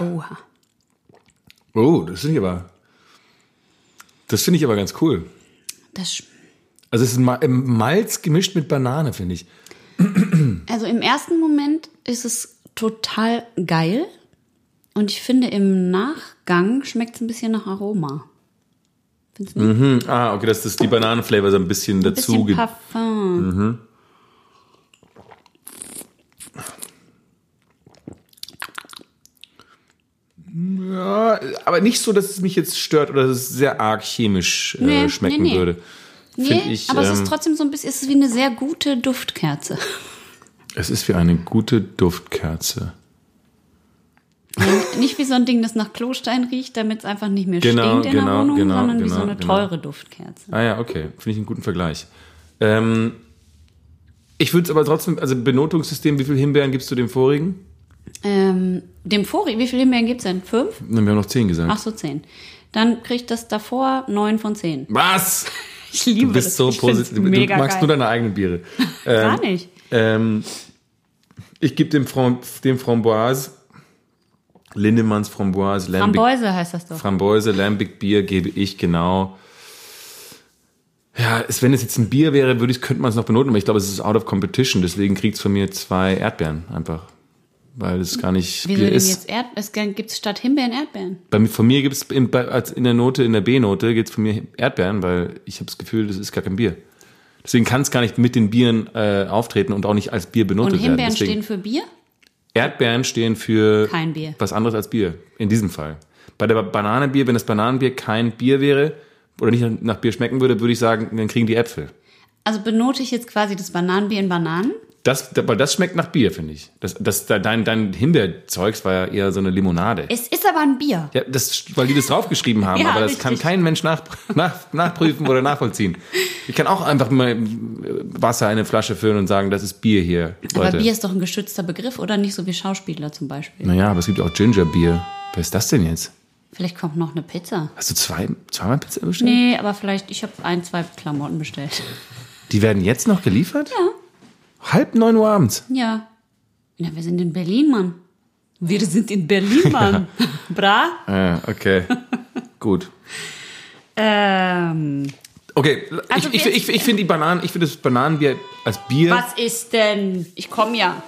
Oha. Oh, das finde ich aber. Das finde ich aber ganz cool. Das, sch- Also es ist Ma- Malz gemischt mit Banane, finde ich. also im ersten Moment ist es total geil. Und ich finde, im Nachgang schmeckt es ein bisschen nach Aroma. Findest du nicht? Hm, ah, okay, dass das die Bananenflavor so ein bisschen Ein dazu bisschen gibt. Parfum. Ja, aber nicht so, dass es mich jetzt stört oder dass es sehr arg chemisch äh, Nee, schmecken nee, nee. würde. Nee, ich, aber es ähm, ist trotzdem so ein bisschen, es ist wie eine sehr gute Duftkerze. Es ist wie eine gute Duftkerze. Nicht wie so ein Ding, das nach Klostein riecht, damit es einfach nicht mehr Genau, stinkt in der genau, Wohnung, genau, sondern wie genau, so eine genau. teure Duftkerze. Ah ja, okay. Finde ich einen guten Vergleich. Ähm, ich würde es aber trotzdem, also Benotungssystem, wie viel Himbeeren gibst du dem vorigen? Ähm, dem vorigen, wie viele Himbeeren gibt's denn? Fünf? Wir haben noch zehn gesagt. Ach so, zehn. Dann kriegt das davor neun von zehn. Was? Ich liebe Du bist das. so positiv. Du magst geil. nur deine eigenen Biere. Gar nicht. Ähm, ich gebe dem, Fram dem Framboise, Lindemanns Framboise, Lambic, Framboise heißt das doch. Framboise, Lambic Bier gebe ich genau. Ja, wenn es jetzt ein Bier wäre, würde ich, könnte man es noch benoten, aber ich glaube, es ist out of competition, deswegen kriegt es von mir zwei Erdbeeren einfach. Weil es gar nicht Wieso Bier denn ist. jetzt Erd es gibt's statt Himbeeren Erdbeeren? Bei mir, von mir gibt es in, in der Note, in der B-Note, gibt es von mir Erdbeeren, weil ich habe das Gefühl, das ist gar kein Bier. Deswegen kann es gar nicht mit den Bieren äh, auftreten und auch nicht als Bier benotet Und Himbeeren werden. Stehen für Bier? Erdbeeren stehen für Kein Bier. was anderes als Bier, in diesem Fall. Bei der Bananenbier, wenn das Bananenbier kein Bier wäre oder nicht nach- nach Bier schmecken würde, würde ich sagen, dann kriegen die Äpfel. Also benote ich jetzt quasi das Bananenbier in Bananen? Das, weil das schmeckt nach Bier, finde ich. Das, das, dein, dein Himbeerzeugs war ja eher so eine Limonade. Es ist aber ein Bier. Ja, das, weil die das draufgeschrieben haben, Ja, aber das richtig. kann kein Mensch nach, nach, nachprüfen oder nachvollziehen. Ich kann auch einfach mal Wasser in eine Flasche füllen und sagen, das ist Bier hier, Aber Leute. Bier ist doch ein geschützter Begriff, oder nicht so wie Schauspieler zum Beispiel. Naja, aber es gibt auch Gingerbier. Wer ist das denn jetzt? Vielleicht kommt noch eine Pizza. Hast du zwei, zweimal Pizza bestellt? Nee, aber vielleicht, ich habe ein, zwei Klamotten bestellt. Die werden jetzt noch geliefert? Ja. Halb neun Uhr abends. Ja. Ja, wir sind in Berlin, Mann. Wir sind in Berlin, Mann. Bra? Ah, okay. Gut. Ähm, Okay, Also ich, ich, ich, ich finde die Bananen, ich finde das Bananenbier als Bier, was ist denn? Ich komme ja.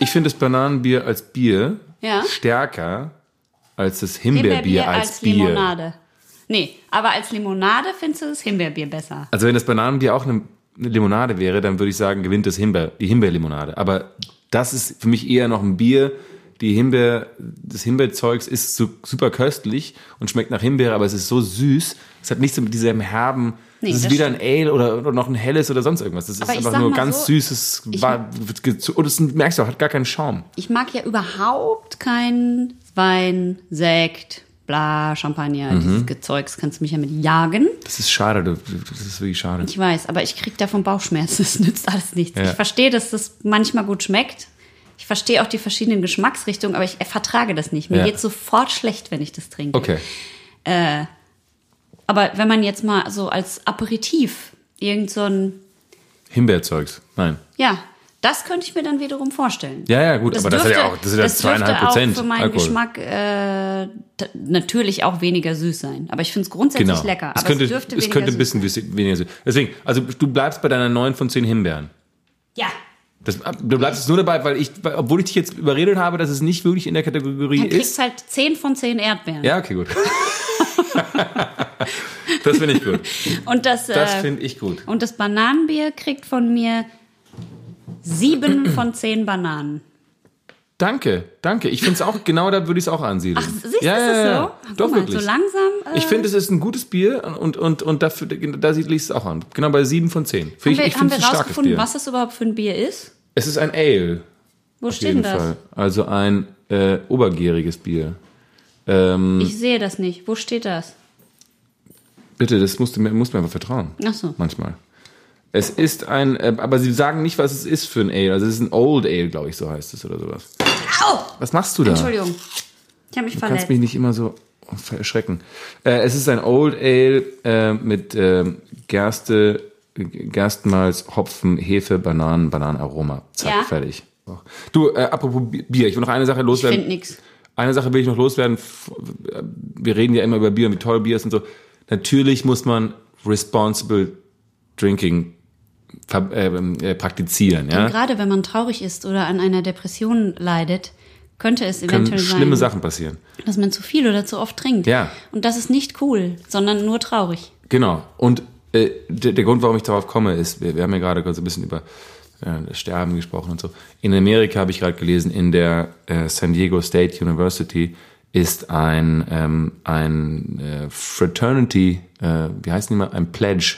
ich finde das Bananenbier als Bier Ja. stärker als das Himbeerbier, als, Bier. Limonade. Nee, aber als Limonade findest du das Himbeerbier besser. Also wenn das Bananenbier auch eine, eine Limonade wäre, dann würde ich sagen, gewinnt das Himbeer, die Himbeerlimonade. Aber das ist für mich eher noch ein Bier. Die Himbeer, das Himbeerzeugs ist so super köstlich und schmeckt nach Himbeere, aber es ist so süß. Es hat nichts mit diesem herben. Nee, das ist das weder ein Ale oder, oder noch ein helles oder sonst irgendwas. Das ist Aber einfach nur ganz so, süßes. ich- und das merkst du auch, hat gar keinen Schaum. Ich mag ja überhaupt keinen Wein, Sekt, bla, Champagner, Mhm. dieses Gezeugs. Kannst du mich ja mit jagen. Das ist schade, das ist wirklich schade. Ich weiß, aber ich krieg davon Bauchschmerzen. Das nützt alles nichts. Ja. Ich verstehe, dass das manchmal gut schmeckt. Ich verstehe auch die verschiedenen Geschmacksrichtungen, aber ich vertrage das nicht. Mir Ja. geht's sofort schlecht, wenn ich das trinke. Okay. Aber wenn man jetzt mal so als Aperitif irgend so ein, Himbeerzeugs. Nein. ja, das könnte ich mir dann wiederum vorstellen. Ja, ja, gut, aber das hat ja auch- das sind ja dürfte zweieinhalb Prozent auch für meinen Alkohol. Geschmack äh, natürlich auch weniger süß sein. Aber ich finde es grundsätzlich Genau. lecker. es könnte, es dürfte es könnte ein bisschen wis- weniger süß. Deswegen, also du bleibst bei deiner 9 von 10 Himbeeren. Ja, Das, du bleibst jetzt nur dabei, weil ich, obwohl ich dich jetzt überredet habe, dass es nicht wirklich in der Kategorie dann kriegst ist. halt 10 von 10 Erdbeeren. Ja, okay, gut. das finde ich gut. Und das, Das äh, finde ich gut. Und das Bananenbier kriegt von mir sieben von zehn Bananen. Danke, danke. Ich finde es auch, genau da würde ich es auch ansiedeln. Ach, siehst du, ja, ist ja, so? Guck Doch, mal, wirklich. So langsam. Äh, ich finde, es ist ein gutes Bier und, und, und dafür, da siedle ich es auch an. Genau bei 7 von 10. Find haben ich wir, ich haben wir rausgefunden, was das überhaupt für ein Bier ist? Es ist ein Ale. Wo Auf steht jeden denn das? Fall. Also ein äh, obergäriges Bier. Ähm, Ich sehe das nicht. Wo steht das? bitte, das musst du mir, musst mir einfach vertrauen. Ach so. Manchmal. Es ist ein, äh, aber sie sagen nicht, was es ist für ein Ale. Also es ist ein Old Ale, glaube ich, so heißt es oder sowas. Au! Was machst du da? Entschuldigung. Ich habe mich Du verletzt. kannst mich nicht immer so erschrecken. Äh, es ist ein Old Ale äh, mit ähm, Gerste, Gerstenmalz, Hopfen, Hefe, Bananen, Bananenaroma. Zack, Ja. fertig. Du, äh, apropos Bier, ich will noch eine Sache ich loswerden. finde nichts. Eine Sache will ich noch loswerden. F- Wir reden ja immer über Bier und wie toll Bier ist und so. Natürlich muss man responsible drinking äh, äh, praktizieren. Und Ja? gerade wenn man traurig ist oder an einer Depression leidet, könnte es Können eventuell schlimme sein, Sachen passieren. dass man zu viel oder zu oft trinkt. Ja. Und das ist nicht cool, sondern nur traurig. Genau. Und äh, der, der Grund, warum ich darauf komme, ist, wir, wir haben ja gerade kurz ein bisschen über äh, das Sterben gesprochen und so. In Amerika habe ich gerade gelesen, in der äh, San Diego State University ist ein, ähm, ein äh, Fraternity, äh, wie heißt die mal, ein Pledge,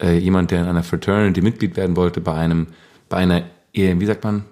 äh, jemand, der in einer Fraternity Mitglied werden wollte, bei einem, bei einer, äh, wie sagt man,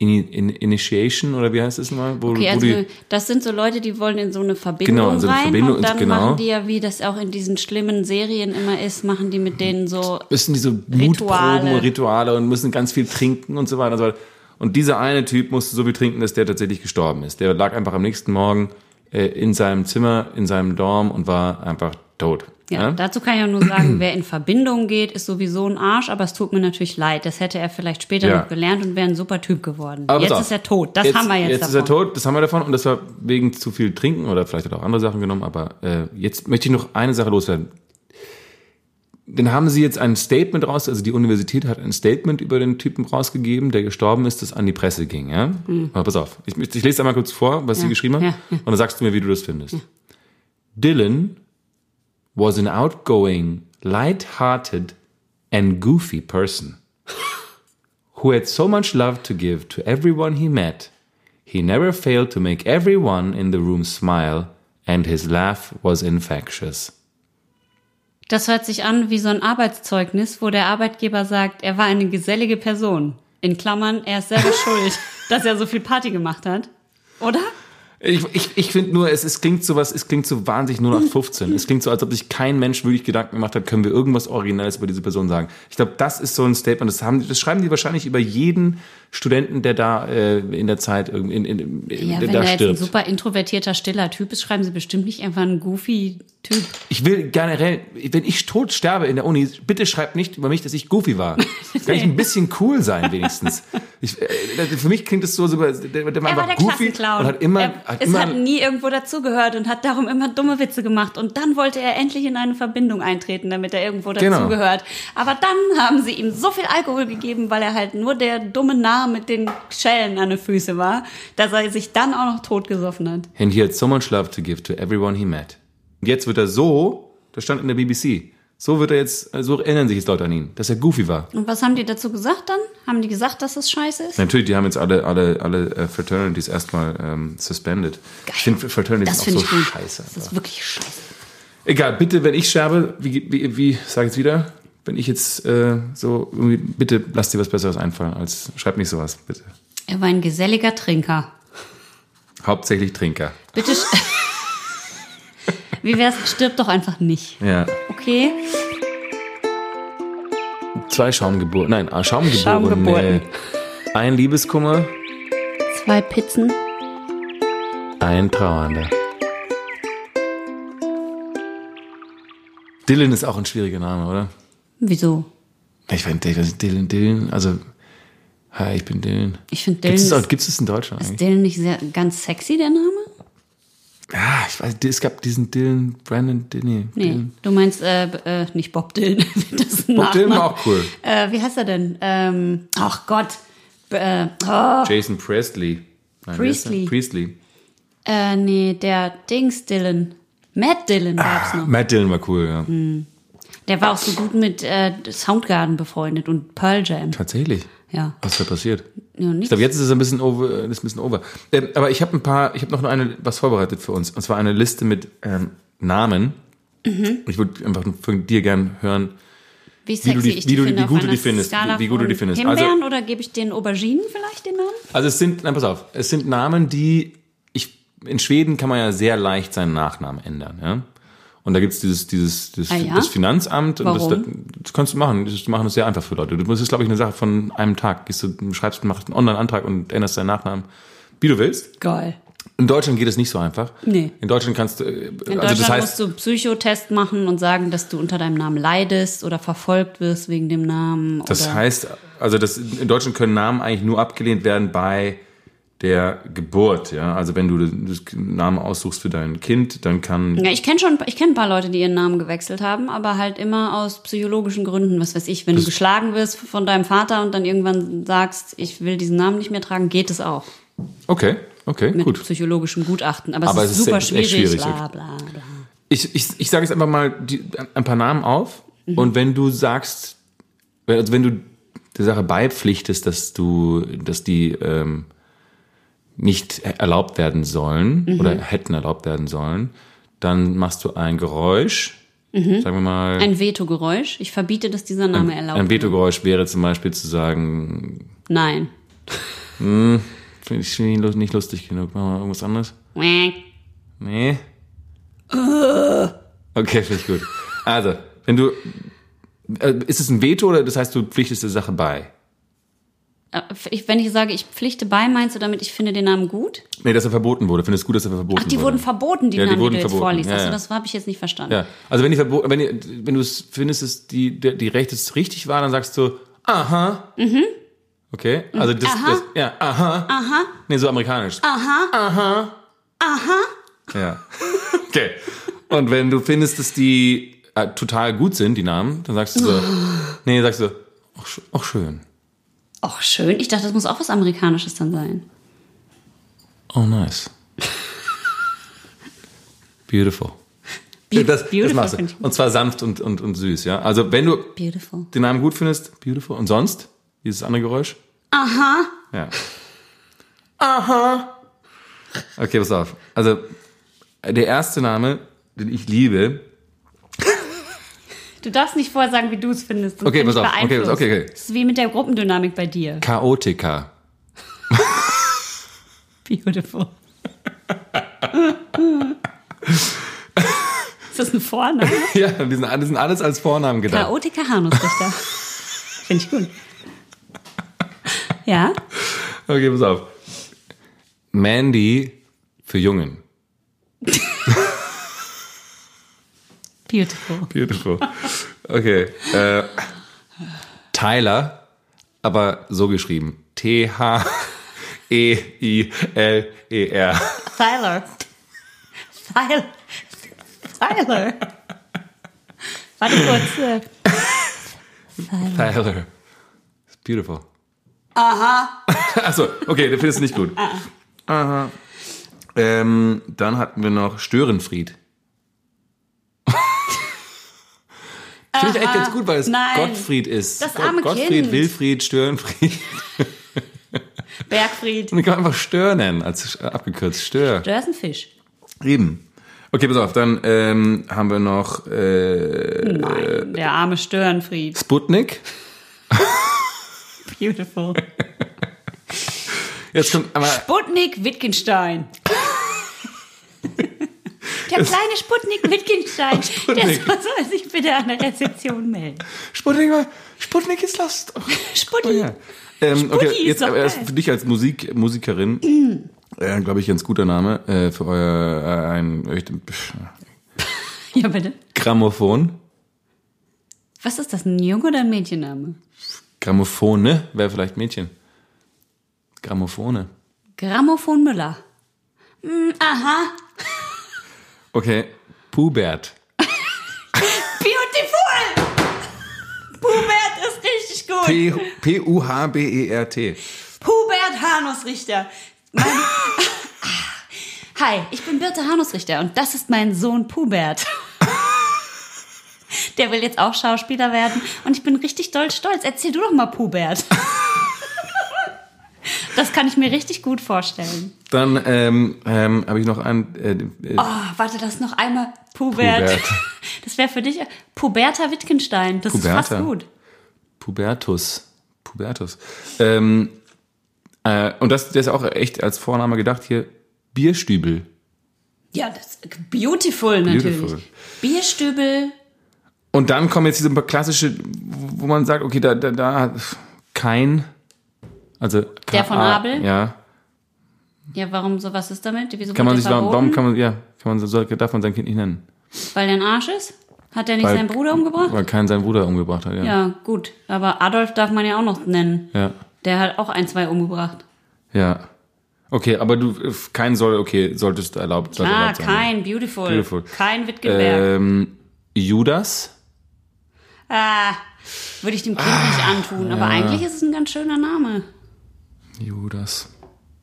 Ini in Initiation oder wie heißt es mal? Wo, Okay, wo also die, das sind so Leute, die wollen in so eine Verbindung Genau, in so eine rein Verbindung, und dann genau. machen die ja, wie das auch in diesen schlimmen Serien immer ist, machen die mit denen so müssen diese Rituale. Mutproben und Rituale und müssen ganz viel trinken und so weiter und so weiter. Und dieser eine Typ musste so viel trinken, dass der tatsächlich gestorben ist. Der lag einfach am nächsten Morgen äh, in seinem Zimmer, in seinem Dorm und war einfach tot. Ja, dazu kann ich ja nur sagen, wer in Verbindung geht, ist sowieso ein Arsch, aber es tut mir natürlich leid. Das hätte er vielleicht später Ja. noch gelernt und wäre ein super Typ geworden. Aber jetzt auf. ist er tot. Das haben wir jetzt, Jetzt davon. ist er tot, das haben wir davon und das war wegen zu viel Trinken oder vielleicht hat er auch andere Sachen genommen, aber äh, jetzt möchte ich noch eine Sache loswerden. Dann haben sie jetzt ein Statement raus, also die Universität hat ein Statement über den Typen rausgegeben, der gestorben ist, das an die Presse ging. Ja? Aber pass auf, ich, ich lese einmal kurz vor, was sie Ja, geschrieben haben ja, ja. und dann sagst du mir, wie du das findest. Dylan was an outgoing, light-hearted and goofy person who had so much love to give to everyone he met. He never failed to make everyone in the room smile, and his laugh was infectious. Das hört sich an wie so ein Arbeitszeugnis, wo der Arbeitgeber sagt, er war eine gesellige Person. In Klammern, er ist selber schuld, dass er so viel Party gemacht hat. Oder? Ich, ich, ich finde nur, es, es klingt so was, es klingt so wahnsinnig nur nach 15. Es klingt so, als ob sich kein Mensch wirklich Gedanken gemacht hat, können wir irgendwas Originelles über diese Person sagen. Ich glaube, das ist so ein Statement, das, haben, das schreiben die wahrscheinlich über jeden Studenten, der da äh, in der Zeit irgendwie in, in, in, Ja, der wenn da er jetzt ein stirbt. super introvertierter, stiller Typ ist, schreiben sie bestimmt nicht einfach einen goofy Typ. Ich will generell, wenn ich tot sterbe in der Uni, bitte schreibt nicht über mich, dass ich goofy war. Kann ich ein bisschen cool sein, wenigstens. Ich, äh, für mich klingt es so, so der, der war Er war der goofy Klassenclown. und hat immer, er, hat es immer hat nie irgendwo dazugehört und hat darum immer dumme Witze gemacht. Und dann wollte er endlich in eine Verbindung eintreten, damit er irgendwo Genau. dazugehört. Aber dann haben sie ihm so viel Alkohol gegeben, weil er halt nur der dumme Narr mit den Schellen an den Füßen war, dass er sich dann auch noch totgesoffen hat. And he had so much love to give to everyone he met. Und jetzt wird er so, das stand in der BBC, so wird er jetzt, so erinnern sich jetzt Leute an ihn, dass er goofy war. Und was haben die dazu gesagt dann? Haben die gesagt, dass es scheiße ist? Natürlich, die haben jetzt alle, alle, alle äh, Fraternities erstmal ähm, suspended. Ich finde Fraternities Das auch so scheiße. Das ist wirklich scheiße. Egal, bitte, wenn ich sterbe, wie, wie, wie sag ich wieder, wenn ich jetzt äh, so irgendwie, bitte lass dir was Besseres einfallen, als schreib nicht sowas, bitte. Er war ein geselliger Trinker. Hauptsächlich Trinker. Bitte. sch- Wie wär's? Stirb doch einfach nicht. Ja. Okay? Zwei Schaumgeburten, nein, ah, Schaumgeburten. Schaumgeburten. Ein Liebeskummer, Zwei Pizzen. ein Trauernder. Dylan ist auch ein schwieriger Name, oder? Wieso? Ich finde Dylan, Dylan, also, hi, ich bin Dylan. Ich finde Gibt Dylan. es, auch- Ist, gibt's das in Deutschland ist eigentlich? Dylan nicht sehr, ganz sexy, der Name? Ja, ich weiß, es gab diesen Dylan, Brandon, Dylan. Nee. Du meinst, äh, äh, nicht Bob Dylan. das Bob Dylan Nachname. war auch cool. Äh, wie heißt er denn? Ähm, ach Gott. Äh, oh, Jason Presley. Nein? Priestley. Priestley. äh, nee, der Dings Dylan. Matt Dylan gab's noch. Matt Dillon war cool, ja. Der war auch so gut mit äh, Soundgarden befreundet und Pearl Jam. Tatsächlich. Ja. Was ist da passiert? ja Ich glaube, jetzt ist es ein bisschen over. äh, Ist ein bisschen over. Ähm, aber ich habe ein paar, ich habe noch eine, was vorbereitet für uns. Und zwar eine Liste mit ähm, Namen. Mhm. Ich würde einfach von dir gern hören. Wie wie du sexy die- ich wie die du- finde wie gut du die findest, Skala wie- gut du die findest. Himbeeren Also- oder gebe ich den Auberginen vielleicht den Namen? Also es sind, nein, pass auf, es sind Namen, die ich in Schweden kann man ja sehr leicht seinen Nachnamen ändern, ja. Und da gibt's dieses, dieses, dieses Ah, ja? das Finanzamt und das, Warum? das kannst du machen. Das machen das sehr einfach für Leute. Das ist, glaube ich, eine Sache von einem Tag. Gehst du, schreibst, machst einen Online-Antrag und änderst deinen Nachnamen, wie du willst. Geil. In Deutschland geht es nicht so einfach. Nee. In Deutschland kannst du, äh, In also Deutschland das heißt, musst du Psychotest machen und sagen, dass du unter deinem Namen leidest oder verfolgt wirst wegen dem Namen. das heißt, also das, in Deutschland können Namen eigentlich nur abgelehnt werden bei der Geburt, ja. Also wenn du das Namen aussuchst für dein Kind, dann kann Ja, ich kenne schon, ich kenne ein paar Leute, die ihren Namen gewechselt haben, aber halt immer aus psychologischen Gründen. Was weiß ich, wenn du geschlagen wirst von deinem Vater und dann irgendwann sagst, ich will diesen Namen nicht mehr tragen, geht es auch Okay, okay, mit gut. psychologischem Gutachten. Aber, Aber es es ist ist super schwierig. schwierig, Bla, bla, bla. Ich, ich, ich sage jetzt einfach mal die, ein paar Namen auf Mhm. und wenn du sagst, also wenn du der Sache beipflichtest, dass du, dass die ähm, nicht erlaubt werden sollen Mhm. oder hätten erlaubt werden sollen, dann machst du ein Geräusch, sagen wir mal, Mhm. Ein Veto-Geräusch. Ich verbiete, dass dieser Name erlaubt ein wird. Veto-Geräusch wäre zum Beispiel zu sagen, Nein. finde ich nicht lustig genug, machen wir irgendwas anderes. Quack. Nee. Okay, finde ich gut. Also, wenn du. Äh, ist es ein Veto oder das heißt, du pflichtest der Sache bei? Äh, wenn ich sage, ich pflichte bei, meinst du damit, ich finde den Namen gut? Nee, dass er verboten wurde. Findest du gut, dass er verboten Ach, die wurde? wurden verboten, die Ja, die Namen, wurden die du jetzt verboten. vorliest. Ja, Also ja. das habe ich jetzt nicht verstanden. Ja. Also, wenn, die wenn, die, wenn du es findest, dass die, die, die Rechte richtig war, dann sagst du, aha. Mhm. Okay, also das, Aha. das ja, aha. Aha. Nee, so amerikanisch. Aha. Aha. Aha. Ja. Okay. Und wenn du findest, dass die äh, total gut sind, die Namen, dann sagst du so, nee, sagst du, ach, ach schön. Och, schön. Ich dachte, das muss auch was Amerikanisches dann sein. Oh, nice. Beautiful. Be- das, das beautiful machst du. Und zwar sanft und, und, und süß, ja. Also wenn du Beautiful. den Namen gut findest, beautiful. Und sonst? Dieses andere Geräusch? Aha. Ja. Aha. Okay, pass auf. Also, der erste Name, den ich liebe, Du darfst nicht vorher sagen, wie du es findest. Okay, pass auf. Okay, okay, okay. Das ist wie mit der Gruppendynamik bei dir. Chaotica. Beautiful. ist das ein Vorname? Ja, die sind, die sind alles als Vornamen gedacht. Chaotiker Hanusrichter. Finde ich gut. Ja? Okay, pass auf. Mandy für Jungen. Beautiful. Beautiful. Okay. Äh, Tyler, aber so geschrieben. T-H-E-I-L-E-R. Tyler. Tyler. Tyler. Warte kurz. äh. Tyler. Tyler. It's beautiful. Aha. Achso, okay, du findest es nicht gut. Aha. Ähm, dann hatten wir noch Störenfried. Finde ich eigentlich ganz gut, weil es Nein. Gottfried ist. Das arme Gottfried, Kind. Wilfried, Störenfried. Bergfried. Und ich kann einfach Stör nennen, als äh, abgekürzt. Stör. Du hast einen Fisch. Eben. Okay, pass auf, dann ähm, haben wir noch äh, Nein, der arme Störenfried. Sputnik. Beautiful. Jetzt kommt aber Sputnik Wittgenstein. Der kleine Sputnik Wittgenstein, der Sputnik. soll, soll sich bitte an der Rezeption melden. Sputnik, Sputnik ist lost. Oh, Sputti. oh ja. Ähm, okay, jetzt aber erst geil. für dich als Musik, Musikerin, äh, glaube ich, ganz guter Name äh, für euer äh, ein äh, Ja, bitte. Grammophon. Was ist das, ein Junge oder ein Mädchenname? Grammophone wäre vielleicht Mädchen. Grammophone. Grammophon Müller. Hm, aha. Okay, Pubert. Beautiful! Pubert ist richtig gut. P-U-H-B-E-R-T. Hubert Hanusrichter. Hi, ich bin Birte Hanusrichter und das ist mein Sohn Pubert. Der will jetzt auch Schauspieler werden und ich bin richtig doll stolz. Erzähl du doch mal Pubert. Das kann ich mir richtig gut vorstellen. Dann ähm, ähm, habe ich noch ein äh, äh, Oh, warte, das noch einmal Pubert. Pubert. Das wäre für dich Puberta Wittgenstein. Das ist fast Puberta. gut. Pubertus. Pubertus. Ähm, äh, und das, der ist auch echt als Vorname gedacht hier. Bierstübel. Ja, das ist beautiful natürlich. Beautiful. Bierstübel. Und dann kommen jetzt diese klassische, wo man sagt, okay, da, da, da kein, also Der von Abel? Ja, Ja, warum so was ist damit? Wieso kann man sich, warum, warum kann man, ja, kann man so, darf man sein Kind nicht nennen? Weil der ein Arsch ist? Hat er nicht Weil- seinen Bruder umgebracht? Weil kein seinen Bruder umgebracht hat, ja. Ja, gut. Aber Adolf darf man ja auch noch nennen. Ja, Der hat auch ein, zwei umgebracht. ja. Okay, aber du, kein soll, okay, solltest erlaubt, sollte Ah, erlaubt sein. kein Beautiful. Beautiful. Kein Wittgenberg. Ähm, Judas? ah, würde ich dem Kind Ah, nicht antun. Aber eigentlich ist es ein ganz schöner Name. Judas.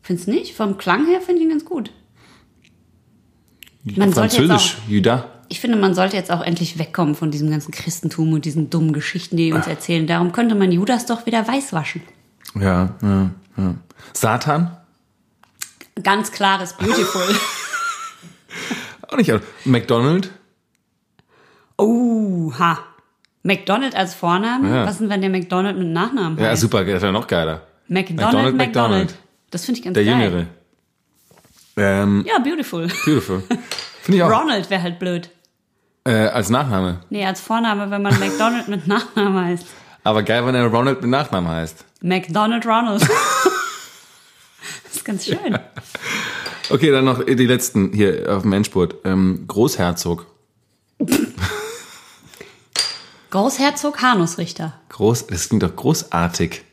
Findest du nicht? Vom Klang her finde ich ihn ganz gut. Man Französisch, Judas. Ich finde, man sollte jetzt auch endlich wegkommen von diesem ganzen Christentum und diesen dummen Geschichten, die uns erzählen. Darum könnte man Judas doch wieder weiß waschen. Ja, ja, ja. Satan? Ganz klares Beautiful. Auch nicht. McDonald? oh, ha. McDonald als Vorname? Ja. Was ist denn, wenn der McDonald mit Nachnamen Ja, heißt? super, das wäre noch geiler. McDonald, McDonald. Das finde ich ganz Der geil. Jüngere. Ähm, Ja, beautiful. beautiful. Finde ich auch. Ronald wäre halt blöd. Äh, als Nachname. Nee, als Vorname, wenn man McDonald mit Nachnamen heißt. Aber geil, wenn er Ronald mit Nachnamen heißt. McDonald Ronald. das ist ganz schön. Okay, dann noch die letzten hier auf dem Endspurt. Ähm, Großherzog. Großherzog Hanusrichter. Groß, das klingt doch großartig.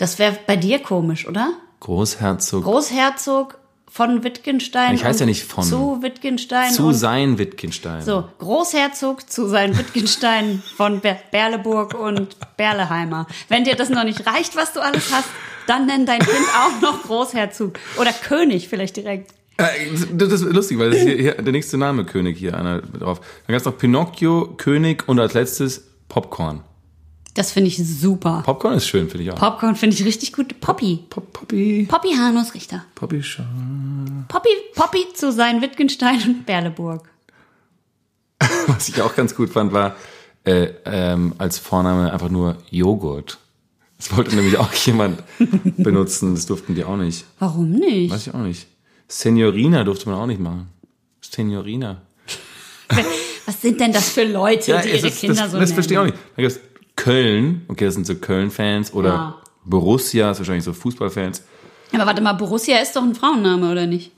Das wäre bei dir komisch, oder? Großherzog. Großherzog von Wittgenstein. Ich heiß ja nicht von. Zu Wittgenstein. Zu sein Wittgenstein. so, Großherzog zu sein Wittgenstein von Ber Berleburg und Berleheimer. Wenn dir das noch nicht reicht, was du alles hast, dann nenn dein Kind auch noch Großherzog. Oder König vielleicht direkt. Äh, das ist lustig, weil das ist hier, hier der nächste Name König hier einer drauf. Dann gab es noch Pinocchio, König und als letztes Popcorn. Das finde ich super. Popcorn ist schön, finde ich auch. Popcorn finde ich richtig gut. Poppy. Pop, Poppy. Poppy Hanus Richter. Poppy Schau. Poppy, Poppy zu sein Wittgenstein und Berleburg. Was ich auch ganz gut fand, war äh, ähm, als Vorname einfach nur Joghurt. Das wollte nämlich auch jemand benutzen. Das durften die auch nicht. Warum nicht? Weiß ich auch nicht. Signorina durfte man auch nicht machen. Signorina. Was sind denn das für Leute, die es ihre ist- Kinder das, so das nennen? verstehe ich auch nicht. Köln, okay, das sind so Köln-Fans oder Ja. Borussia, das ist wahrscheinlich so Fußballfans. Aber warte mal, Borussia ist doch ein Frauenname, oder nicht?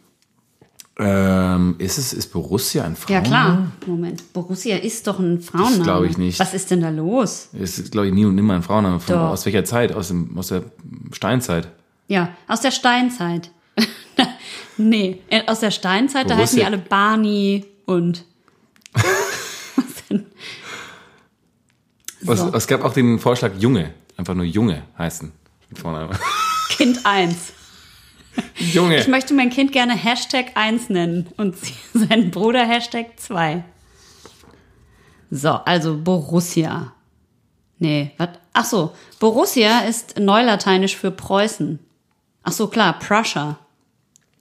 Ähm, ist es, ist Borussia ein Frauen? Ja, klar. Moment. Borussia ist doch ein Frauenname. glaub ich nicht. Was ist denn da los? Es ist, glaube ich, nie und nimmer ein Frauenname. Von, Doch. aus welcher Zeit? Aus, dem, aus der Steinzeit. Ja, aus der Steinzeit. nee, äh, aus der Steinzeit, da heißen die Borussia. alle Barney und. Was denn? Was, So. Es gab auch den Vorschlag Junge. Einfach nur Junge heißen. Kind 1. Junge. Ich möchte mein Kind gerne Hashtag 1 nennen und seinen Bruder Hashtag 2. So, also Borussia. Nee, was? Ach so, Borussia ist Neulateinisch für Preußen. Ach so, klar, Prussia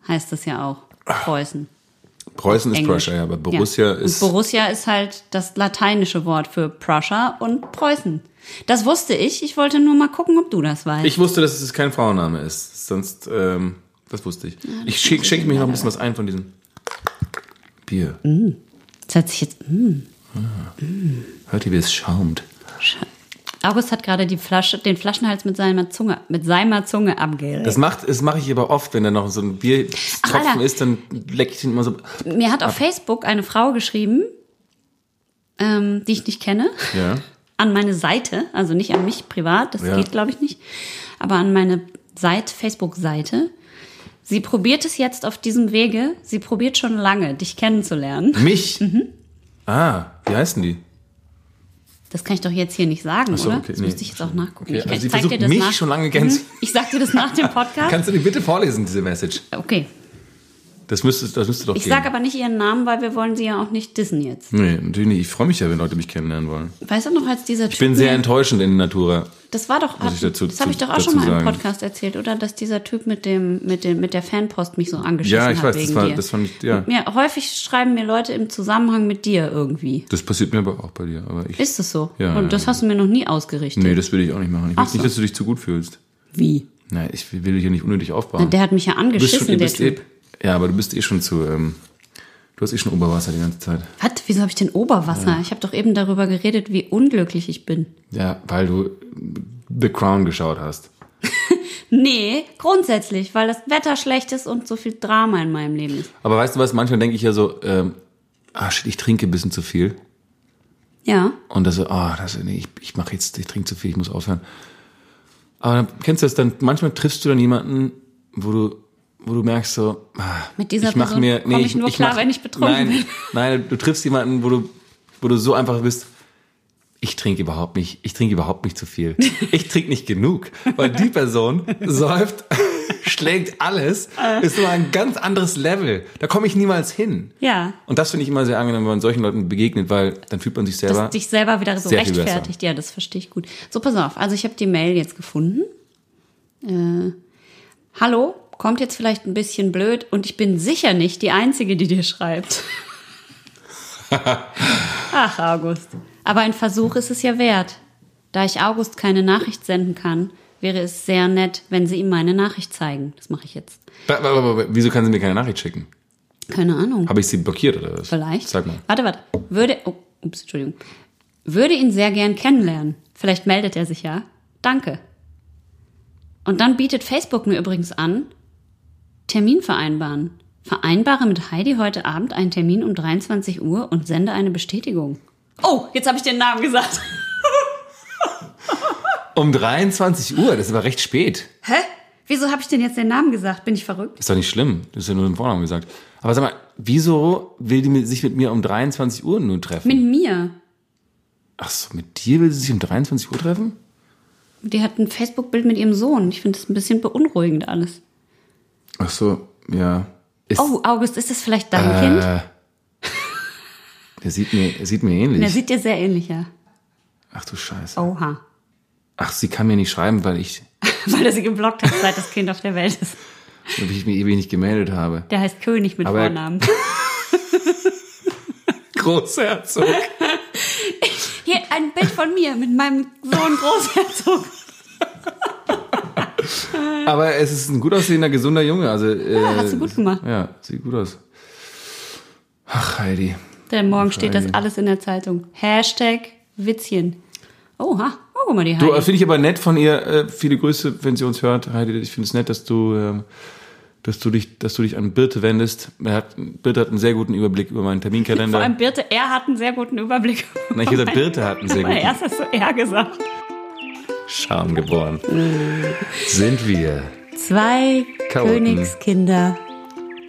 heißt das ja auch. Preußen. Preußen ist. Prussia, ja, aber Borussia ja. ist. Und Borussia ist halt das lateinische Wort für Prussia und Preußen. Das wusste ich. Ich wollte nur mal gucken, ob du das weißt. ich wusste, dass es kein Frauenname ist. Sonst, ähm, das wusste ich. Ich schenke schenk mir noch ein bisschen was ein von diesem Bier. das hat sich jetzt. Mm. Hört ihr, wie es schaumt? August hat gerade die Flasche, den Flaschenhals mit seiner Zunge, mit seiner Zunge abgeleckt. Das macht, das mache ich aber oft, wenn da noch so ein Biertropfen ist, dann lecke ich den immer so. Mir hat auf Facebook eine Frau geschrieben, ähm, die ich nicht kenne, Ja. an meine Seite, also nicht an mich privat, das Ja. geht glaube ich nicht, aber an meine Seite, Facebook-Seite. Sie probiert es jetzt auf diesem Wege. Sie probiert schon lange, dich kennenzulernen. Mich? Mhm. Ah, wie heißen die? Das kann ich doch jetzt hier nicht sagen, so, oder? okay, das nee. müsste ich jetzt auch nachgucken. Okay, ich, also zeig dir das mich nach. schon lange kennen. Mhm. Ich sag dir das nach dem Podcast. Kannst du die bitte vorlesen, diese Message? okay. Das müsste, das müsste doch Ich sage aber nicht ihren Namen, weil wir wollen sie ja auch nicht dissen jetzt. nee, natürlich nicht. Ich freue mich ja, wenn Leute mich kennenlernen wollen. Weißt du noch, als dieser Typ Ich bin sehr enttäuschend in Natura. Das war doch, ich dazu- das habe ich doch auch schon mal im sagen. Podcast erzählt, oder? Dass dieser Typ mit dem, mit dem, mit der Fanpost mich so angeschissen Ja, ich hat weiß, wegen das war, dir. das fand ich, ja. Mir, häufig schreiben mir Leute im Zusammenhang mit dir irgendwie. Das passiert mir aber auch bei dir. Aber ich, Ist es so? Ja, Und ja, das ja. hast du mir noch nie ausgerichtet. nee, das will ich auch nicht machen. Ich Ach möchte nicht, so. dass du dich zu gut fühlst. Wie? Nein, ich will dich hier nicht unnötig aufbauen. Der hat mich ja du bist schon, angeschissen, der Typ. Ja, aber du bist eh schon zu, ähm, du hast eh schon Oberwasser die ganze Zeit. Was? Wieso habe ich denn Oberwasser? Ich habe doch eben darüber geredet, wie unglücklich ich bin. Ja, weil du The Crown geschaut hast. Nee, grundsätzlich, weil das Wetter schlecht ist und so viel Drama in meinem Leben ist. Aber weißt du was, manchmal denke ich ja so, ähm, ah shit, ich trinke ein bisschen zu viel. Ja. Und das so, ah, das, nee, ich, ich mache jetzt, ich trinke zu viel, ich muss aufhören. Aber dann, kennst du das dann, manchmal triffst du dann jemanden, wo du, wo du merkst so, ah, Mit dieser ich mach Person mir, komm ich nur klar, wenn ich betrunken nein, bin. Nein, du triffst jemanden, wo du, wo du so einfach bist, ich trinke überhaupt nicht, ich trinke überhaupt nicht zu viel. Ich trinke nicht genug, weil die Person säuft, schlägt alles, ist nur ein ganz anderes Level. Da komme ich niemals hin. Ja. Und das finde ich immer sehr angenehm, wenn man solchen Leuten begegnet, weil dann fühlt man sich selber. dass dich selber wieder so rechtfertigt. Ja, das verstehe ich gut. So, pass auf. Also ich habe die Mail jetzt gefunden. Äh, hallo, kommt jetzt vielleicht ein bisschen blöd und ich bin sicher nicht die Einzige, die dir schreibt. Ach, August. Aber ein Versuch ist es ja wert. Da ich August keine Nachricht senden kann, wäre es sehr nett, wenn Sie ihm meine Nachricht zeigen. Das mache ich jetzt. Aber, aber, aber, wieso kann sie mir keine Nachricht schicken? Keine Ahnung. Habe ich sie blockiert oder was? Vielleicht. Sag mal. Warte, warte. Würde, oh, ups, Entschuldigung. Würde ihn sehr gern kennenlernen. Vielleicht meldet er sich ja. Danke. Und dann bietet Facebook mir übrigens an, Termin vereinbaren. Vereinbare mit Heidi heute Abend einen Termin um 23 Uhr und sende eine Bestätigung. Oh, jetzt habe ich den Namen gesagt. Um 23 Uhr, das ist aber recht spät. Hä? Wieso habe ich denn jetzt den Namen gesagt? Bin ich verrückt? Ist doch nicht schlimm. Du hast ja nur den Vornamen gesagt. Aber sag mal, wieso will die sich mit mir um 23 Uhr nun treffen? Mit mir. Ach so, mit dir will sie sich um 23 Uhr treffen? Die hat ein Facebook-Bild mit ihrem Sohn. Ich finde das ein bisschen beunruhigend alles. Ach so, ja. Ist, Oh, August, ist das vielleicht dein Kind? äh, der sieht mir, er sieht mir ähnlich. Der sieht dir sehr ähnlich, ja. Ach du Scheiße. Oha. Ach, sie kann mir nicht schreiben, weil ich, Weil er sie geblockt hat, seit das Kind auf der Welt ist. weil ich mich ewig nicht gemeldet habe. Der heißt König mit Aber- Vornamen. Großherzog. Hier ein Bild von mir mit meinem Sohn Großherzog. Aber es ist ein gut aussehender, gesunder Junge. Also, äh, Ja, hast du gut gemacht. Ja, sieht gut aus. Ach, Heidi. Denn morgen steht das Heidi. alles in der Zeitung. Hashtag Witzchen. Oha, oh, guck mal die Du, Heidi. finde ich aber nett von ihr. Äh, viele Grüße, wenn sie uns hört. Heidi, ich finde es nett, dass du, ähm, dass du dich, dass du dich an Birte wendest. Er hat, Birte hat einen sehr guten Überblick über meinen Terminkalender. Vor allem Birte, er hat einen sehr guten Überblick. Na, ich gesagt, Birte hat einen sehr guten. erst hast du er gesagt. Scham geboren. Sind wir Zwei Chaoten. Königskinder,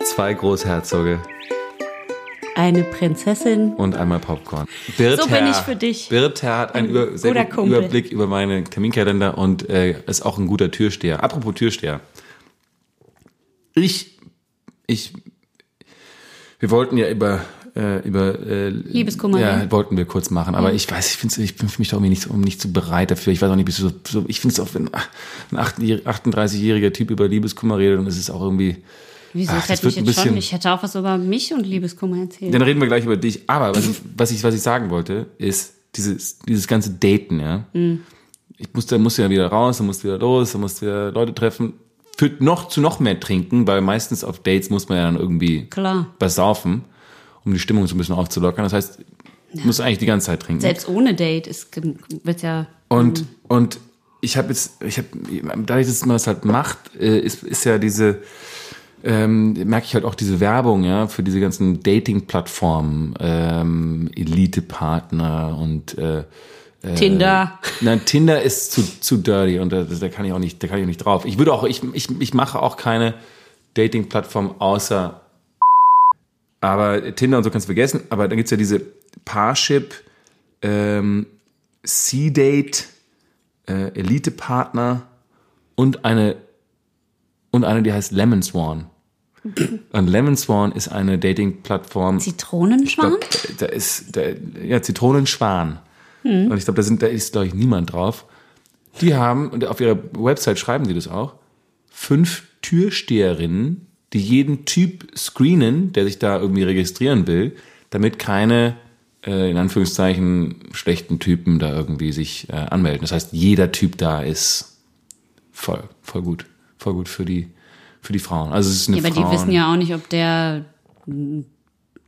zwei Großherzoge eine Prinzessin. und einmal Popcorn. Birther, So bin ich für dich. Birther hat einen Ein über, sehr guten Kumpel. Überblick über meinen Terminkalender und äh, ist auch ein guter Türsteher. Apropos Türsteher. Ich, ich, wir wollten ja über äh, über äh, Liebeskummer ja, wollten wir kurz machen, aber ich weiß, ich finde, ich bin für mich doch irgendwie nicht so, nicht so bereit dafür. Ich weiß auch nicht, bist du so, so ich finde es auch, wenn ein 38-jähriger Typ über Liebeskummer redet, dann ist es auch irgendwie. Wieso? Ach, das mich jetzt schon. bisschen- Ich hätte auch was über mich und Liebeskummer erzählt. Dann reden wir gleich über dich. Aber was ich, was ich, was ich sagen wollte, ist dieses, dieses ganze Daten, ja. Ich musste, musste ja wieder raus, dann musste wieder los, dann musste wieder Leute treffen. Führt noch zu noch mehr trinken, weil meistens auf Dates muss man ja dann irgendwie Klar. was saufen, um die Stimmung so ein bisschen aufzulockern. Das heißt, du musst eigentlich die ganze Zeit trinken. Selbst ohne Date ist, wird ja. Und, und ich habe jetzt, ich habe, dadurch, dass man das halt macht, äh, ist, ist ja diese, ähm, merke ich halt auch diese Werbung, ja, für diese ganzen Dating-Plattformen, ähm, Elite-Partner und äh, Tinder. Nein, Tinder ist zu, zu dirty und da, da kann ich auch nicht, da kann ich auch nicht drauf. Ich würde auch, ich, ich, ich mache auch keine Dating-Plattform außer aber Tinder und so kannst du vergessen, aber dann gibt's ja diese Parship, ähm, C-Date, äh, Elite-Partner und eine und eine, die heißt Lemon Swan. Und Lemon Swan ist eine Dating-Plattform. Zitronenschwan? Glaub, da ist da, ja Zitronenschwan. Und ich glaube, da sind da ist glaube ich niemand drauf. Die haben und auf ihrer Website schreiben sie das auch. Fünf Türsteherinnen, die jeden Typ screenen, der sich da irgendwie registrieren will, damit keine äh, in Anführungszeichen schlechten Typen da irgendwie sich äh, anmelden. Das heißt, jeder Typ da ist voll voll gut, voll gut für die für die Frauen. Also es ist eine Ja, aber Frauen die wissen ja auch nicht, ob der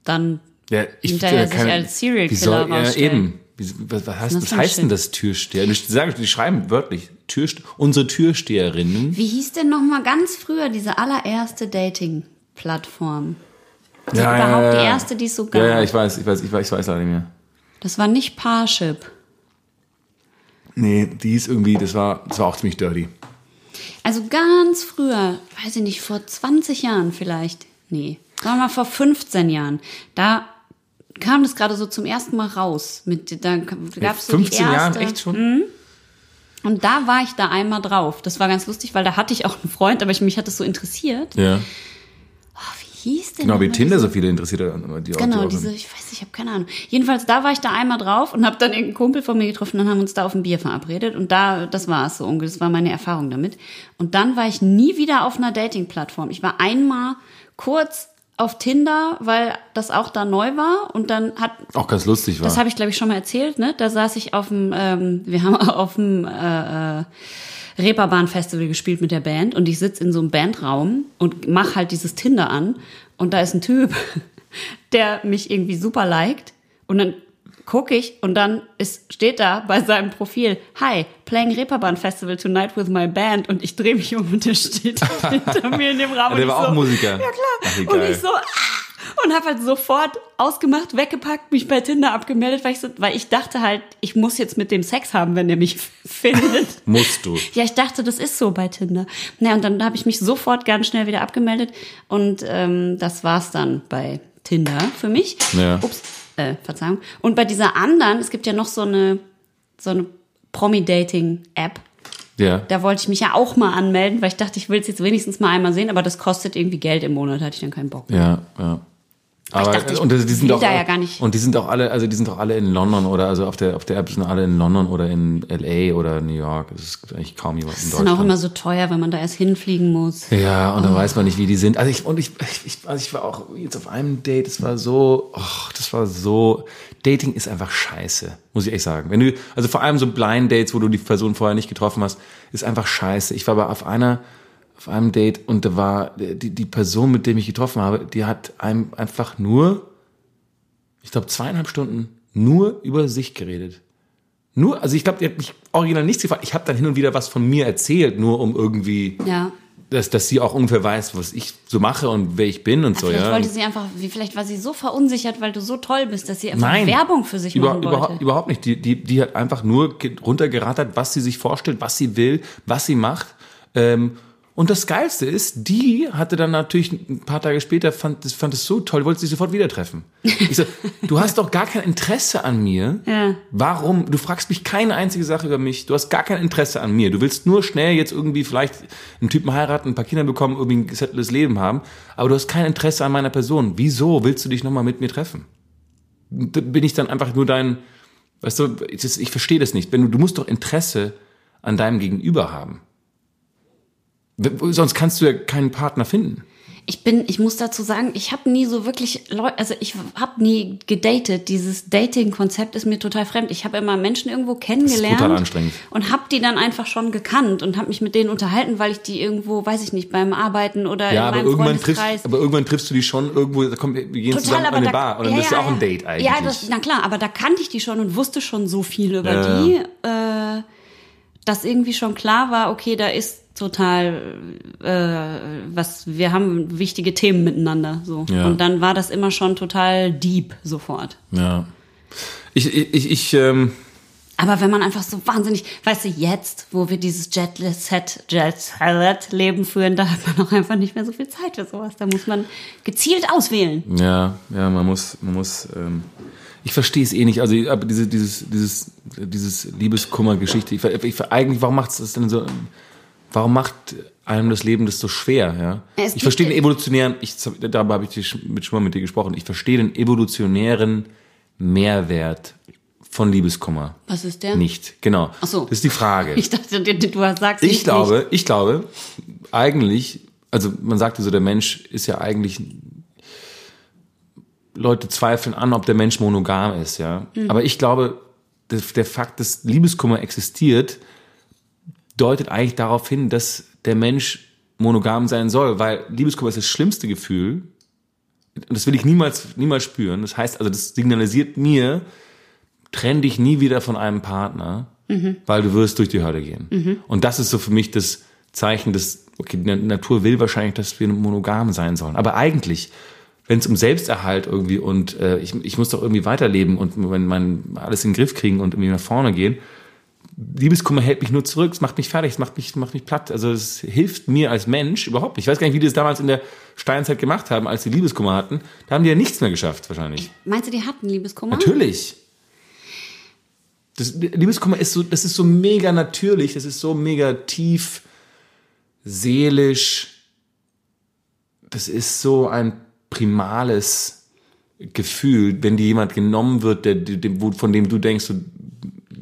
dann. Ja, ich hinterher sich als Serial Killer soll, ja, rausstellen. eben. Wie, was, was, heißt, was heißt denn das Türsteher? Die, sagen, die schreiben wörtlich, Türste unsere Türsteherinnen. Wie hieß denn noch mal ganz früher diese allererste Dating-Plattform? Also Ja, überhaupt ja, ja. die erste, die es so gab. Ja, ja, ich weiß, ich weiß, ich weiß, ich weiß leider nicht mehr. Das war nicht Parship. Nee, die ist irgendwie, das war, das war auch ziemlich dirty. Also ganz früher, weiß ich nicht, vor 20 Jahren vielleicht. Nee, sagen wir mal vor 15 Jahren. Da kam das gerade so zum ersten Mal raus. Mit, da gab es so 15 die erste, Jahren, echt schon? Und da war ich da einmal drauf. Das war ganz lustig, weil da hatte ich auch einen Freund, aber ich, mich hat das so interessiert. Ja. Wie hieß denn Genau, wie Tinder so viele interessiert hat. Die auch- Genau, die auch- diese, ich weiß nicht, ich habe keine Ahnung. Jedenfalls, da war ich da einmal drauf und habe dann irgendeinen Kumpel von mir getroffen, dann haben uns da auf ein Bier verabredet und da, das war es so ungefähr, das war meine Erfahrung damit. Und dann war ich nie wieder auf einer Dating-Plattform. Ich war einmal kurz auf Tinder, weil das auch da neu war und dann hat Auch ganz lustig war. das habe ich, glaube ich, schon mal erzählt, ne? Da saß ich auf dem, ähm, wir haben auf dem äh, äh, Reeperbahn-Festival gespielt mit der Band und ich sitz in so einem Bandraum und mach halt dieses Tinder an und da ist ein Typ, der mich irgendwie super liked und dann gucke ich und dann ist, steht da bei seinem Profil, Hi, playing Reeperbahn Festival tonight with my band und ich drehe mich um und der steht hinter mir in dem Raum. und der war so, auch Musiker. Ja klar. Ach, und ich so, ah, und habe halt sofort ausgemacht, weggepackt, mich bei Tinder abgemeldet, weil ich, so, weil ich dachte halt, ich muss jetzt mit dem Sex haben, wenn der mich findet. Musst du. Ja, ich dachte, das ist so bei Tinder. Na, und dann habe ich mich sofort ganz schnell wieder abgemeldet und ähm, das war's dann bei Tinder für mich. Ja. Ups, äh, Verzeihung. Und bei dieser anderen, es gibt ja noch so eine so eine Promi-Dating-App. Ja. Da wollte ich mich ja auch mal anmelden, weil ich dachte, ich will es jetzt wenigstens mal einmal sehen, aber das kostet irgendwie Geld im Monat, hatte ich dann keinen Bock. Ja, ja. Aber dachte, ich und die sind auch, da ja gar nicht- und die sind auch alle, also die sind auch alle in London oder also auf der auf der App sind alle in London oder in LA oder New York. Es gibt eigentlich kaum jemanden in Das ist Deutschland. auch immer so teuer, wenn man da erst hinfliegen muss. Ja, und Oh. dann weiß man nicht, wie die sind. Also ich und ich, ich, also ich war auch jetzt auf einem Date, das war so, oh, das war so. Dating ist einfach scheiße, muss ich echt sagen. Wenn du, also vor allem so Blind Dates, wo du die Person vorher nicht getroffen hast, ist einfach scheiße. Ich war aber auf einer, auf einem Date und da war die, die Person, mit dem ich getroffen habe, die hat einem einfach nur, ich glaube zweieinhalb Stunden nur über sich geredet. Nur, also ich glaube, die hat mich original nichts gefragt. Ich habe dann hin und wieder was von mir erzählt, nur um irgendwie Ja. dass, dass sie auch ungefähr weiß, was ich so mache und wer ich bin und so, vielleicht ja. wollte sie einfach, wie vielleicht war sie so verunsichert, weil du so toll bist, dass sie einfach Nein. Werbung für sich Über, machen wollte. überhaupt, überhaupt nicht. Die, die, die hat einfach nur ge- runtergerattert, was sie sich vorstellt, was sie will, was sie macht. Ähm, und das Geilste ist, die hatte dann natürlich ein paar Tage später, fand, fand es so toll, wollte sich sofort wieder treffen. Ich so, du hast doch gar kein Interesse an mir. Ja. Warum? Du fragst mich keine einzige Sache über mich. Du hast gar kein Interesse an mir. Du willst nur schnell jetzt irgendwie vielleicht einen Typen heiraten, ein paar Kinder bekommen, irgendwie ein gesetteltes Leben haben. Aber du hast kein Interesse an meiner Person. Wieso willst du dich nochmal mit mir treffen? Da bin ich dann einfach nur dein, weißt du, ich verstehe das nicht. Wenn du, du musst doch Interesse an deinem Gegenüber haben. Sonst kannst du ja keinen Partner finden. Ich bin, ich muss dazu sagen, ich habe nie so wirklich Leute, also ich habe nie gedatet. Dieses Dating-Konzept ist mir total fremd. Ich habe immer Menschen irgendwo kennengelernt brutal anstrengend. und habe die dann einfach schon gekannt und habe mich mit denen unterhalten, weil ich die irgendwo, weiß ich nicht, beim Arbeiten oder Ja, in aber meinem irgendwann, triffst, aber irgendwann triffst du die schon irgendwo, da kommt, wir gehen zusammen an eine Bar. Und dann ja, ist ja ja, auch ein ja. Date eigentlich. Ja, das, na klar, aber da kannte ich die schon und wusste schon so viel über Ja, die, äh, dass irgendwie schon klar war, okay, da ist total äh, was, wir haben wichtige Themen miteinander. So. Ja. Und dann war das immer schon total deep sofort. Ja. Ich, ich, ich, ähm, Aber wenn man einfach so wahnsinnig, weißt du, jetzt, wo wir dieses Jet-Set, Jet-Set-Leben führen, da hat man auch einfach nicht mehr so viel Zeit für sowas. Da muss man gezielt auswählen. ja, ja, man muss, man muss, ähm, ich verstehe es eh nicht. Also, aber diese, dieses, dieses, dieses Liebeskummer-Geschichte, ich, ich, ver- eigentlich, warum macht es das denn so, warum macht einem das Leben das so schwer, ja? Es ich verstehe den evolutionären, ich, darüber habe ich schon mal mit dir gesprochen, ich verstehe den evolutionären Mehrwert von Liebeskummer. Was ist der? Nicht, genau. Ach so. Das ist die Frage. Ich dachte, du sagst Ich nicht, glaube, ich glaube, eigentlich, also man sagte so, der Mensch ist ja eigentlich, Leute zweifeln an, ob der Mensch monogam ist, ja. Aber ich glaube, der, der Fakt, dass Liebeskummer existiert, deutet eigentlich darauf hin, dass der Mensch monogam sein soll, weil Liebeskummer ist das schlimmste Gefühl. Und das will ich niemals, niemals spüren. Das heißt also, das signalisiert mir, trenn dich nie wieder von einem Partner, weil du wirst durch die Hölle gehen. Und das ist so für mich das Zeichen, dass, okay, die Natur will wahrscheinlich, dass wir monogam sein sollen. Aber eigentlich, wenn es um Selbsterhalt irgendwie und äh, ich, ich muss doch irgendwie weiterleben und wenn man alles in den Griff kriegen und irgendwie nach vorne gehen, Liebeskummer hält mich nur zurück, es macht mich fertig, es macht mich, macht mich platt. Also es hilft mir als Mensch überhaupt nicht. Ich weiß gar nicht, wie die das damals in der Steinzeit gemacht haben, als sie Liebeskummer hatten. Da haben die ja nichts mehr geschafft, wahrscheinlich. Meinst du, die hatten Liebeskummer? Natürlich. Das, Liebeskummer ist so, das ist so mega natürlich, das ist so mega tief, seelisch. Das ist so ein primales Gefühl, wenn dir jemand genommen wird, der, der, von dem du denkst, du,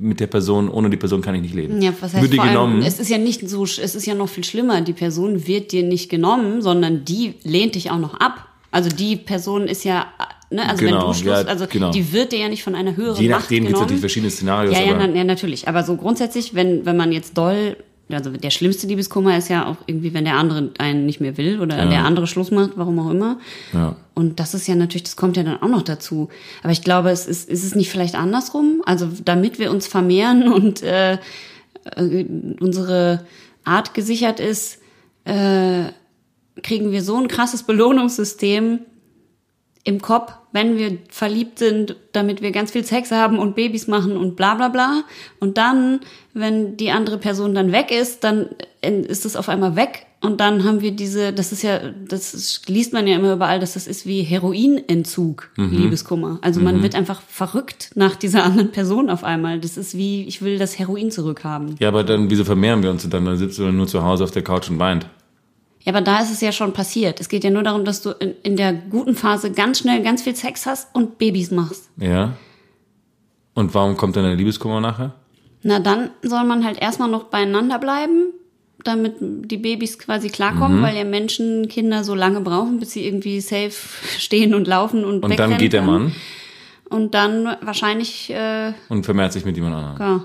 mit der Person, ohne die Person kann ich nicht leben. Ja, was heißt Wird dir vor allem, genommen. es ist ja nicht so, es ist ja noch viel schlimmer. Die Person wird dir nicht genommen, sondern die lehnt dich auch noch ab. Also die Person ist ja, ne, also Genau, wenn du Schluss, ja, also genau. die wird dir ja nicht von einer höheren Je nachdem gibt es genommen. natürlich verschiedene Szenarios. Ja, ja, na, ja, natürlich. Aber so grundsätzlich, wenn, wenn man jetzt doll, also der schlimmste Liebeskummer ist ja auch irgendwie, wenn der andere einen nicht mehr will oder der andere Schluss macht, warum auch immer. ja. Und das ist ja natürlich, das kommt ja dann auch noch dazu. Aber ich glaube, es ist, ist es nicht vielleicht andersrum? Also damit wir uns vermehren und äh, äh, unsere Art gesichert ist, äh, kriegen wir so ein krasses Belohnungssystem im Kopf, wenn wir verliebt sind, damit wir ganz viel Sex haben und Babys machen und bla bla bla. Und dann, wenn die andere Person dann weg ist, dann ist es auf einmal weg. Und dann haben wir diese, das ist ja, das ist, liest man ja immer überall, dass das ist wie Heroinentzug, Liebeskummer. Also man wird einfach verrückt nach dieser anderen Person auf einmal. Das ist wie, ich will das Heroin zurückhaben. ja, aber dann, wieso vermehren wir uns dann? Dann sitzt du nur zu Hause auf der Couch und weint. Ja, aber da ist es ja schon passiert. Es geht ja nur darum, dass du in, in der guten Phase ganz schnell ganz viel Sex hast und Babys machst. Ja. Und warum kommt dann der Liebeskummer nachher? Na, dann soll man halt erstmal noch beieinander bleiben, damit die Babys quasi klarkommen, Mhm. weil ja Menschen Kinder so lange brauchen, bis sie irgendwie safe stehen und laufen und Und dann geht der. Mann Und dann wahrscheinlich, äh, und vermehrt sich mit jemand anderem. ja.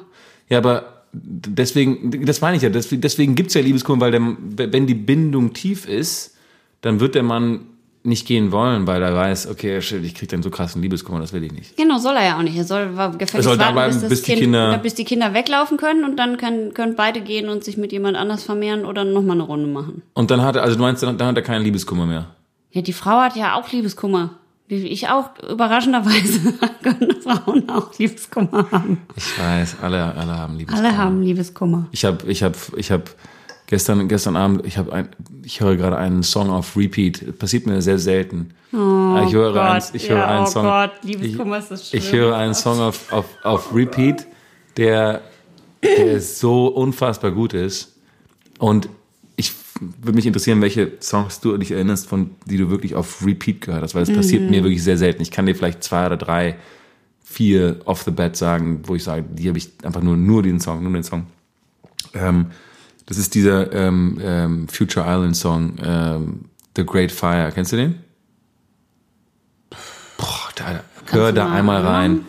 Ja, aber deswegen, das meine ich ja, deswegen, deswegen gibt's ja Liebeskummer, weil der, wenn die Bindung tief ist, dann wird der Mann nicht gehen wollen, weil er weiß, okay, shit, ich krieg dann so krassen Liebeskummer, das will ich nicht. Genau, soll er ja auch nicht. Er soll gefälligst Er soll warten, bleiben, bis, das bis die kind, Kinder- bis die Kinder weglaufen können und dann können, können beide gehen und sich mit jemand anders vermehren oder nochmal eine Runde machen. Und dann hat er, also du meinst, dann, dann hat er keinen Liebeskummer mehr. Ja, die Frau hat ja auch Liebeskummer. Wie ich auch, überraschenderweise können Frauen auch Liebeskummer haben. Ich weiß, alle, alle haben Liebeskummer. Alle haben Liebeskummer. Ich habe, ich habe, ich habe gestern, gestern Abend, ich habe ein, ich höre gerade einen Song auf Repeat. Passiert mir sehr selten. Oh ich höre Gott, einen, ich höre ja, einen oh Song. Gott, Liebeskummer ist das ich, ich höre einen Song auf, auf, auf Repeat, der, der so unfassbar gut ist. Und ich würde mich interessieren, welche Songs du dich erinnerst, von die du wirklich auf Repeat gehört hast, weil das passiert Mhm. mir wirklich sehr selten. Ich kann dir vielleicht zwei oder drei, vier off the bat sagen, wo ich sage, die habe ich einfach nur, nur den Song, nur den Song. Ähm, das ist dieser ähm, ähm, Future Island Song, ähm, The Great Fire. Kennst du den? Boah, da, hör da mal einmal hören? rein.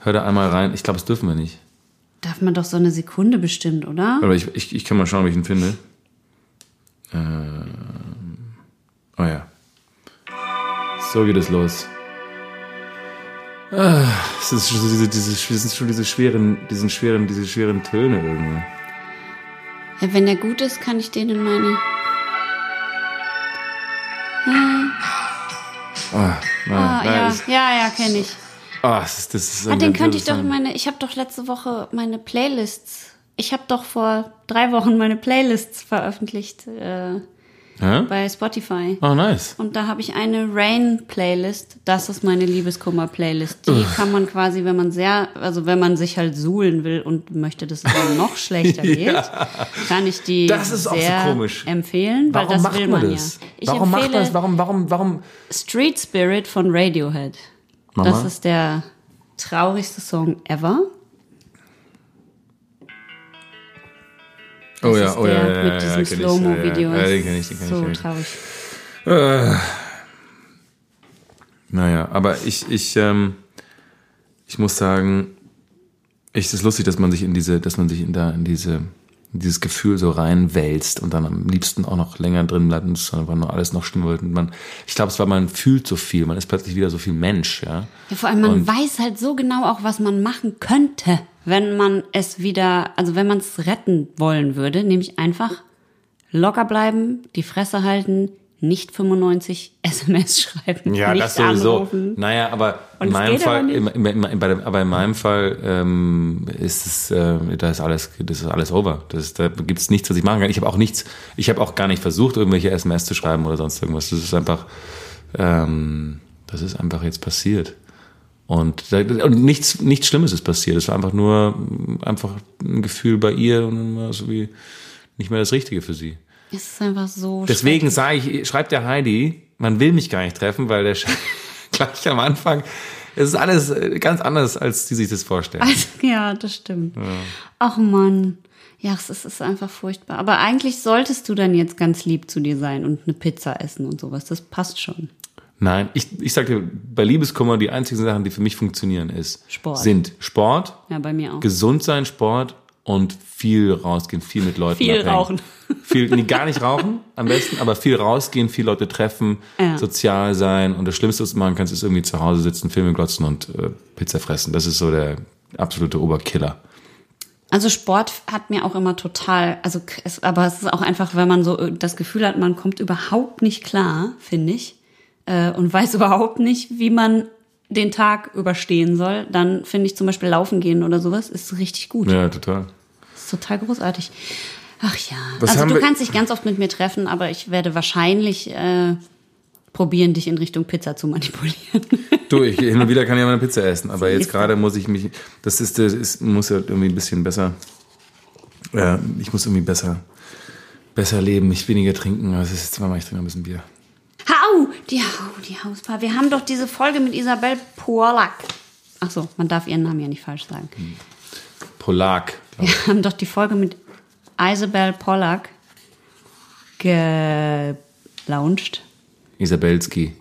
Hör da einmal rein. Ich glaube, das dürfen wir nicht. Darf man doch so eine Sekunde bestimmt, oder? Aber ich, ich, ich kann mal schauen, ob ich ihn finde. Ähm, oh ja. So geht es los. Ah, es ist schon diese, diese, es sind schon diese schweren, diesen schweren, diese schweren Töne irgendwie. Ja, wenn der gut ist, kann ich den in meine. Ah, nein, Ah, nein, ja, ja, ja, kenne ich. ah, das ist, das ist Ah, den könnte ich doch in meine. Ich habe doch letzte Woche meine Playlists. Ich habe doch vor drei Wochen meine Playlists veröffentlicht äh, bei Spotify. Oh, nice. Und da habe ich eine Rain-Playlist. Das ist meine Liebeskummer-Playlist. Die kann man quasi, wenn man sehr, also wenn man sich halt suhlen will und möchte, dass es einem noch schlechter geht, kann ich die Das ist auch so sehr komisch. empfehlen, weil Warum das macht will man man das? ja. Ich warum macht man das? Warum, warum, warum? Street Spirit von Radiohead. Mama? Das ist der traurigste Song ever. Oh Das ja, ist oh ja, ja, mit ja, diesem ja, Slow-Mo-Video. Ja, ja, ja, den kenn ich, den kenn ich. so ich. traurig. Naja, aber ich, ich, ähm, ich muss sagen, ich, es ist lustig, dass man sich in diese, dass man sich in da, in diese, dieses Gefühl so reinwälzt und dann am liebsten auch noch länger drin bleibt und es dann einfach nur alles noch schlimmer wird. Und man, ich glaube, es war, man fühlt so viel, man ist plötzlich wieder so viel Mensch, ja. Ja, vor allem, man Und- weiß halt so genau auch, was man machen könnte, wenn man es wieder, also wenn man es retten wollen würde, nämlich einfach locker bleiben, die Fresse halten, nicht 95 SMS schreiben, Ja, nicht das sowieso. anrufen. Naja, aber in meinem Fall, im, im, im, bei aber in meinem Fall ähm, ist es, äh, da ist alles, das ist alles over. Das ist, da gibt es nichts, was ich machen kann. Ich habe auch nichts, ich habe auch gar nicht versucht, irgendwelche SMS zu schreiben oder sonst irgendwas. Das ist einfach, ähm, das ist einfach jetzt passiert. Und, und nichts, nichts Schlimmes ist passiert. Es war einfach nur einfach ein Gefühl bei ihr und dann war es irgendwie nicht mehr das Richtige für sie. Es ist einfach so Deswegen sage ich, schreibt der Heidi, man will mich gar nicht treffen, weil der gleich am Anfang, es ist alles äh, ganz anders, als die sich das vorstellen. Also, ja, das stimmt. Ach Mann. Ja, es ist, es ist einfach furchtbar. Aber eigentlich solltest du dann jetzt ganz lieb zu dir sein und eine Pizza essen und sowas. Das passt schon. Nein, ich, ich sag dir, bei Liebeskummer, die einzigen Sachen, die für mich funktionieren, ist, Sport. sind Sport, Ja, bei mir auch. gesund sein, Sport und viel rausgehen, viel mit Leuten Viel abhängen. rauchen. Viel, nee, gar nicht rauchen am besten, aber viel rausgehen, viel Leute treffen, Ja. sozial sein und das Schlimmste, was du machen kannst, ist irgendwie zu Hause sitzen, Filme glotzen und äh, Pizza fressen. Das ist so der absolute Oberkiller. Also Sport hat mir auch immer total, also es, aber es ist auch einfach, wenn man so das Gefühl hat, man kommt überhaupt nicht klar, finde ich, äh, und weiß überhaupt nicht, wie man den Tag überstehen soll, dann finde ich zum Beispiel Laufen gehen oder sowas ist richtig gut. Ja, total. Ist total großartig. Ach ja. Was also du kannst dich ganz oft mit mir treffen, aber ich werde wahrscheinlich äh, probieren, dich in Richtung Pizza zu manipulieren. Du, ich, hin und wieder kann ich mal eine Pizza essen, aber jetzt Siehst du. gerade muss ich mich, das ist, das ist, muss ja irgendwie ein bisschen besser, äh, ich muss irgendwie besser, besser leben, nicht weniger trinken. Also es ist zweimal, ich trinke ein bisschen Bier. Hau! Die, Hau, die Hauspaar. Wir haben doch diese Folge mit Isabel Polak. Ach so, man darf ihren Namen ja nicht falsch sagen. Polak. Wir haben doch die Folge mit Isabel Pollack gelauncht. Isabelski.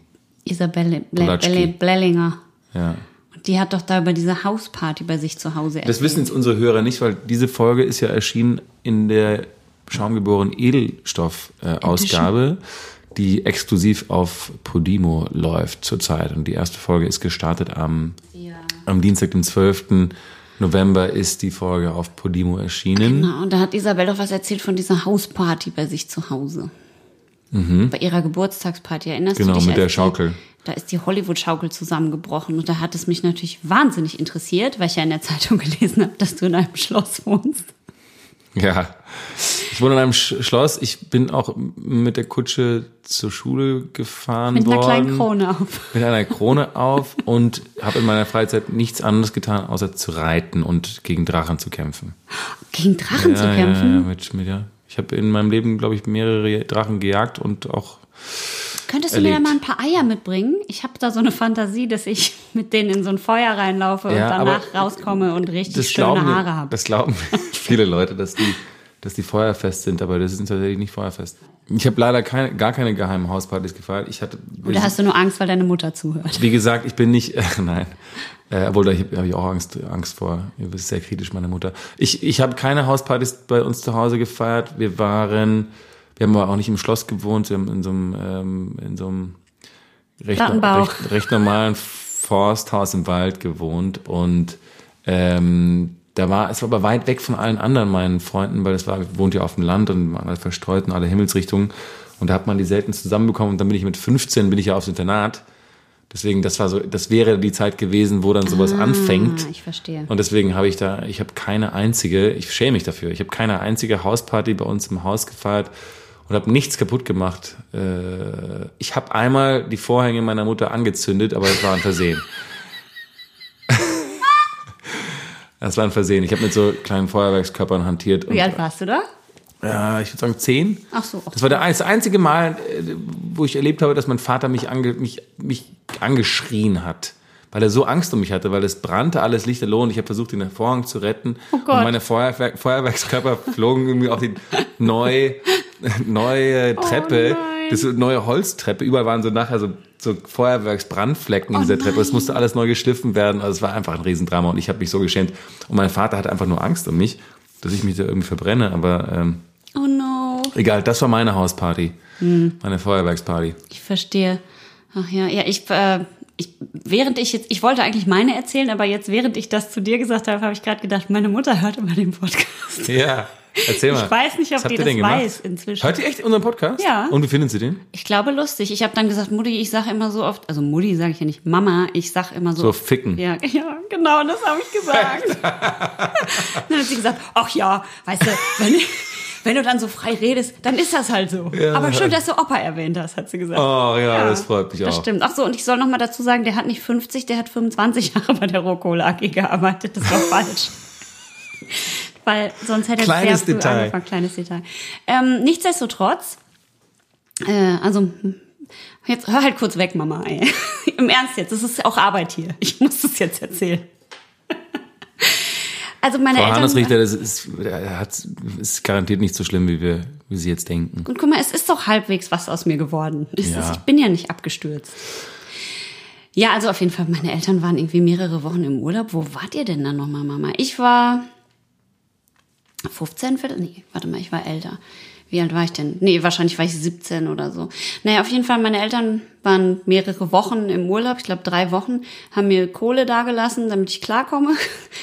Isabelle Ble. Ble Blellinger. Ja. Und die hat doch da über diese Hausparty bei sich zu Hause Das wissen jetzt unsere Hörer nicht, weil diese Folge ist ja erschienen in der Schaumgeboren Edelstoff-Ausgabe, die exklusiv auf Podimo läuft zurzeit. Und die erste Folge ist gestartet am, Ja. am Dienstag, dem 12. November ist die Folge auf Podimo erschienen. Na, und da hat Isabel doch was erzählt von dieser Hausparty bei sich zu Hause. Bei ihrer Geburtstagsparty, erinnerst Mhm. Genau, du dich? mit als der die- Schaukel. Da ist die Hollywood-Schaukel zusammengebrochen und da hat es mich natürlich wahnsinnig interessiert, weil ich ja in der Zeitung gelesen habe, dass du in einem Schloss wohnst. Ja. Ich wohne in einem Sch Schloss. Ich bin auch mit der Kutsche zur Schule gefahren Mit einer worden. kleinen Krone auf. mit einer Krone auf und habe in meiner Freizeit nichts anderes getan, außer zu reiten und gegen Drachen zu kämpfen. Gegen Drachen zu Ja, kämpfen? Ja, ja, mit, mit, ja. Ich habe in meinem Leben, glaube ich, mehrere Drachen gejagt und auch Könntest du mir da erlebt. mal ein paar Eier mitbringen? Ich habe da so eine Fantasie, dass ich mit denen in so ein Feuer reinlaufe und Ja, danach aber rauskomme und richtig schöne Haare habe. das glauben viele Leute, dass die, dass die feuerfest sind, aber das sind tatsächlich nicht feuerfest. Ich habe leider keine, gar keine geheimen Hauspartys gefeiert. Ich hatte, Oder hast du nur Angst, weil deine Mutter zuhört? wie gesagt, ich bin nicht, äh, nein, äh, obwohl da habe hab ich auch Angst, Angst vor. Ihr wisst sehr kritisch, meine Mutter. Ich, ich habe keine Hauspartys bei uns zu Hause gefeiert. Wir waren, wir haben aber auch nicht im Schloss gewohnt, wir haben in so einem, ähm, in so einem recht, recht, recht normalen Forsthaus im Wald gewohnt und ähm, da war, es war aber weit weg von allen anderen meinen Freunden, weil es war, ich wohnte ja auf dem Land und waren alle verstreut in alle Himmelsrichtungen und da hat man die selten zusammenbekommen und dann bin ich mit 15 bin ich ja aufs Internat. Deswegen, das war so, das wäre die Zeit gewesen, wo dann sowas anfängt. Ah, ich verstehe. Und deswegen habe ich da, ich habe keine einzige, ich schäme mich dafür, ich habe keine einzige Hausparty bei uns im Haus gefeiert und habe nichts kaputt gemacht. Äh, ich habe einmal die Vorhänge meiner Mutter angezündet, aber es war ein Versehen. Das war ein Versehen. Ich habe mit so kleinen Feuerwerkskörpern hantiert. Wie alt warst du da? ja, ich würde sagen zehn. Ach so. Das war das einzige Mal, äh, wo ich erlebt habe, dass mein Vater mich, ange, mich, mich angeschrien hat. Weil er so Angst um mich hatte, weil es brannte alles lichterloh und ich habe versucht, den Vorhang zu retten. Oh Gott. Und meine Feuerwerk, Feuerwerkskörper flogen irgendwie auf die neue, neue Treppe, Oh das neue Holztreppe. Überall waren so nachher so, so Feuerwerksbrandflecken in Oh dieser Treppe. Es musste alles neu geschliffen werden. Also es war einfach ein Riesendrama und ich habe mich so geschämt. Und mein Vater hatte einfach nur Angst um mich, dass ich mich da irgendwie verbrenne. Aber ähm, Oh no. Egal, das war meine Hausparty. Hm. Meine Feuerwerksparty. Ich verstehe. Ach ja, ja, ich, äh, ich, während ich jetzt, ich wollte eigentlich meine erzählen, aber jetzt, während ich das zu dir gesagt habe, habe ich gerade gedacht, meine Mutter hört immer den Podcast. Ja, erzähl mal. Ich weiß nicht, ob die das weiß inzwischen. Hört ihr echt unseren Podcast? Ja. Und wie finden Sie den? Ich glaube lustig. Ich habe dann gesagt, Mutti, ich sage immer so oft, also Mutti sage ich ja nicht, Mama, ich sag immer so. So oft, ficken. Ja, ja, genau, das habe ich gesagt. dann hat sie gesagt, ach ja, weißt du, wenn, wenn du dann so frei redest, dann ist das halt so. Ja. Aber schön, dass du Opa erwähnt hast, hat sie gesagt. Oh ja, das freut mich Das auch. stimmt. Ach so, und ich soll noch mal dazu sagen, der hat nicht 50, der hat 25 Jahre bei der Rohkohle AG gearbeitet. Das war falsch. Weil sonst hätte er sehr früh Detail. angefangen. Kleines Detail. Ähm, nichtsdestotrotz, äh, also jetzt hör halt kurz weg, Mama. Ey. Im Ernst jetzt, das ist auch Arbeit hier. Ich muss das jetzt erzählen. Also meine Frau Eltern. Hannesrichter, das ist, hat, ist garantiert nicht so schlimm, wie wir, wie Sie jetzt denken. Und guck mal, es ist doch halbwegs was aus mir geworden. Ja. ist, ich bin ja nicht abgestürzt. Ja, also auf jeden Fall, meine Eltern waren irgendwie mehrere Wochen im Urlaub. Wo wart ihr denn dann nochmal, Mama? Ich war 15, Viertel? Nee, warte mal, ich war älter. Wie alt war ich denn? Nee, wahrscheinlich war ich 17 oder so. Naja, auf jeden Fall, meine Eltern waren mehrere Wochen im Urlaub, ich glaube drei Wochen, haben mir Kohle dagelassen, damit ich klarkomme.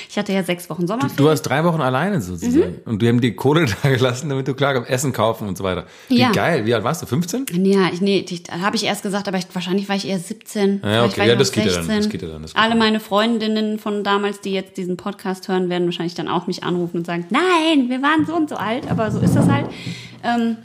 Ich hatte ja sechs Wochen Sommerferien. Du hast drei Wochen alleine sozusagen. Mhm. Und die haben die Kohle da gelassen, damit du klar kommst, Essen kaufen und so weiter. Wie Ja. geil. Wie alt warst du? 15? Ja, ich, nee, habe ich erst gesagt, aber ich, wahrscheinlich war ich eher 17. Ja, okay. Ja, das geht ja dann, das geht ja dann, geht Alle meine Freundinnen von damals, die jetzt diesen Podcast hören, werden wahrscheinlich dann auch mich anrufen und sagen, nein, wir waren so und so alt, aber so ist das halt. Ähm,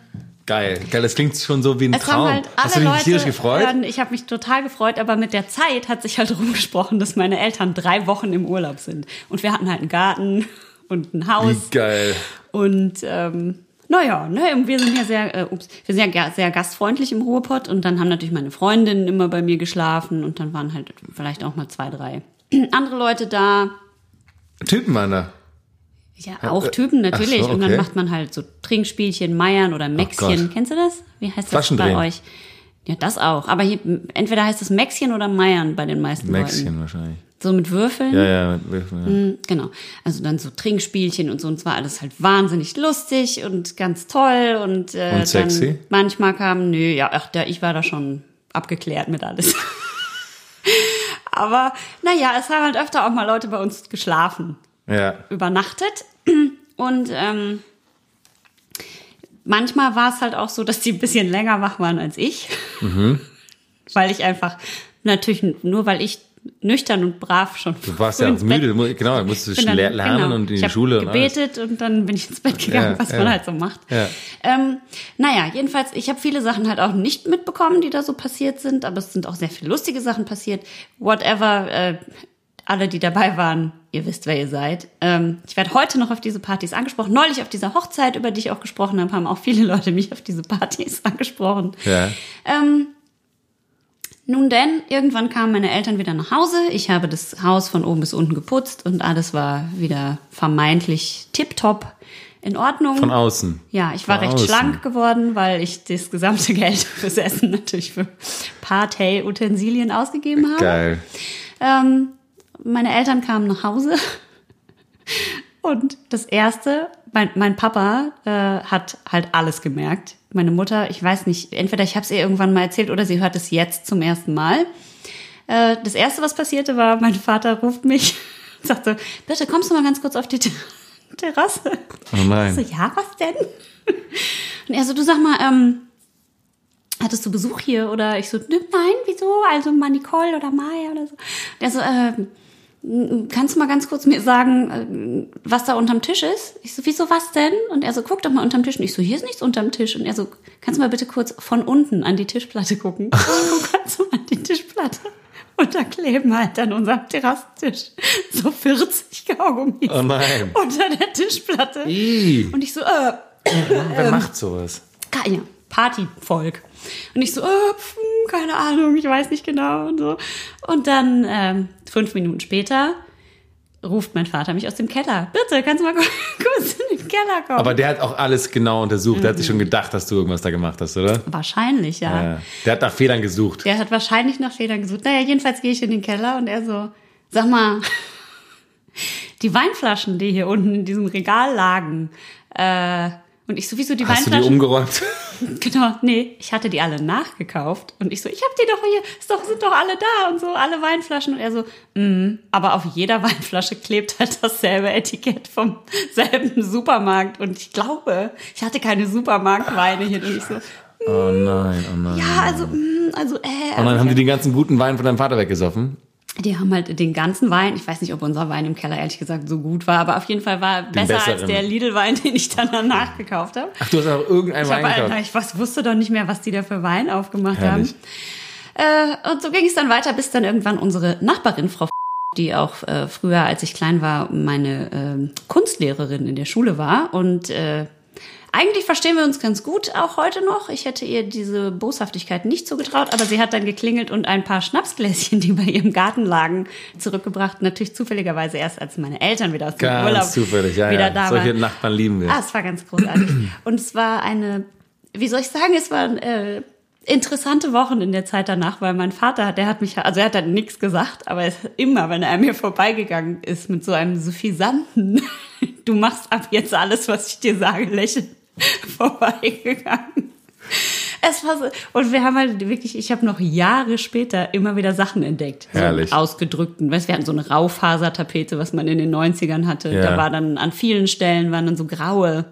Geil. Geil, das klingt schon so wie ein es Traum. haben halt Hast du dich Leute tierisch gefreut? Hören, ich habe mich total gefreut, aber mit der Zeit hat sich halt rumgesprochen, dass meine Eltern drei Wochen im Urlaub sind. Und wir hatten halt einen Garten und ein Haus. Wie geil. Und ähm, naja, ne, und wir sind ja sehr, äh, ups, wir sind ja sehr gastfreundlich im Ruhrpott und dann haben natürlich meine Freundinnen immer bei mir geschlafen und dann waren halt vielleicht auch mal zwei, drei andere Leute da. Typen waren da. Ja, auch Typen ach natürlich. so, Und dann okay. macht man halt so Trinkspielchen, Meiern oder Mäxchen. Gott. Kennst du das? Wie heißt das bei euch? Ja, das auch. Aber hier, entweder heißt es Mäxchen oder Meiern bei den meisten Mäxchen Leuten. wahrscheinlich. So mit Würfeln. Ja, ja, mit Würfeln, ja. Mhm, Genau. Also dann so Trinkspielchen und so. Und es war alles halt wahnsinnig lustig und ganz toll. Und, äh, Und sexy? Dann manchmal kam, nö, ja, ach, da, ich war da schon abgeklärt mit alles. Aber naja, es haben halt öfter auch mal Leute bei uns geschlafen, Ja. übernachtet. Und ähm, manchmal war es halt auch so, dass die ein bisschen länger wach waren als ich. Mhm. weil ich einfach, natürlich nur weil ich nüchtern und brav schon Du warst ja Bett müde, mu- genau, du musstest dann- le- lernen genau. und in ich die Schule und alles. gebetet und dann bin ich ins Bett gegangen, Ja, was ja. man halt so macht. Ja. Ähm, naja, jedenfalls, ich habe viele Sachen halt auch nicht mitbekommen, die da so passiert sind, aber es sind auch sehr viele lustige Sachen passiert. Whatever, äh, alle, die dabei waren, ihr wisst, wer ihr seid. Ähm, ich werde heute noch auf diese Partys angesprochen. Neulich auf dieser Hochzeit, über die ich auch gesprochen habe, haben auch viele Leute mich auf diese Partys angesprochen. Ja. Ähm, nun denn, irgendwann kamen meine Eltern wieder nach Hause. Ich habe das Haus von oben bis unten geputzt und alles war wieder vermeintlich tipptopp in Ordnung. Von außen. ja, ich war von recht außen. schlank geworden, weil ich das gesamte Geld fürs Essen natürlich für Partey-Utensilien ausgegeben habe. Geil. Ähm, meine Eltern kamen nach Hause und das erste, mein, mein Papa äh, hat halt alles gemerkt. Meine Mutter, ich weiß nicht, entweder ich habe es ihr irgendwann mal erzählt oder sie hört es jetzt zum ersten Mal. Äh, das erste, was passierte, war, mein Vater ruft mich und sagt so, bitte kommst du mal ganz kurz auf die Ter- Terrasse. Oh nein. Ich so, ja, was denn? Und er so, du sag mal, ähm, hattest du Besuch hier? Oder ich so, "Nö, nein, wieso? Also mal Nicole oder Maya oder so. Und er so, ähm, kannst du mal ganz kurz mir sagen, äh, was da unterm Tisch ist? Ich so, wieso was denn? Und er so, guck doch mal unterm Tisch. Und ich so, hier ist nichts unterm Tisch. Und er so, kannst du mal bitte kurz von unten an die Tischplatte gucken? Guck ganz so an die Tischplatte. Und da kleben halt an unserem Terrassentisch so 40 Kaugummis Oh nein. unter der Tischplatte. Ih. Und ich so, äh, Wer macht sowas? Ja, Partyvolk. Und ich so, äh, pf, keine Ahnung, ich weiß nicht genau und so. Und dann ähm, fünf Minuten später ruft mein Vater mich aus dem Keller. Bitte, kannst du mal kurz in den Keller kommen? Aber der hat auch alles genau untersucht. Der hat sich schon gedacht, dass du irgendwas da gemacht hast, oder? Wahrscheinlich, ja. Ja. Der hat nach Fehlern gesucht. Der hat wahrscheinlich nach Federn gesucht. Naja, jedenfalls gehe ich in den Keller und er so, sag mal, die Weinflaschen, die hier unten in diesem Regal lagen, äh, und ich sowieso die Hast du die Weinflaschen. umgeräumt? Genau, nee, ich hatte die alle nachgekauft und ich so, ich hab die doch hier, ist doch, sind doch alle da und so, alle Weinflaschen und er so, mm, aber auf jeder Weinflasche klebt halt dasselbe Etikett vom selben Supermarkt und ich glaube, ich hatte keine Supermarktweine hier und ich so, Oh nein, oh nein. ja, also, mm, also, äh. Und dann haben die den ganzen guten Wein von deinem Vater weggesoffen. Die haben halt den ganzen Wein, ich weiß nicht, ob unser Wein im Keller ehrlich gesagt so gut war, aber auf jeden Fall war besser als besseren. der Lidl-Wein, den ich dann danach gekauft habe. Ach, du hast auch irgendeinen Ich, Wein gekauft. Alter, ich was, wusste doch nicht mehr, was die da für Wein aufgemacht Herrlich. haben. Äh, und so ging es dann weiter, bis dann irgendwann unsere Nachbarin, Frau die auch äh, früher, als ich klein war, meine ähm, Kunstlehrerin in der Schule war. Und äh, eigentlich verstehen wir uns ganz gut, auch heute noch. Ich hätte ihr diese Boshaftigkeit nicht zugetraut, aber sie hat dann geklingelt und ein paar Schnapsgläschen, die bei ihrem Garten lagen, zurückgebracht. Natürlich zufälligerweise erst, als meine Eltern wieder aus dem Ganz Urlaub zufällig, ja, wieder ja. da Solche waren. Nachbarn lieben wir. Ah, es war ganz großartig. Und es war eine, wie soll ich sagen, es waren äh, interessante Wochen in der Zeit danach, weil mein Vater, der hat mich, also er hat dann nichts gesagt, aber es, immer, wenn er an mir vorbeigegangen ist mit so einem suffisanten, du machst ab jetzt alles, was ich dir sage, lächeln, vorbeigegangen. Es war so, und wir haben halt wirklich, ich habe noch Jahre später immer wieder Sachen entdeckt. Herrlich. So ausgedrückten. Weißt, wir hatten so eine Raufasertapete, was man in den 90ern hatte. Ja. Da war dann an vielen Stellen waren dann so graue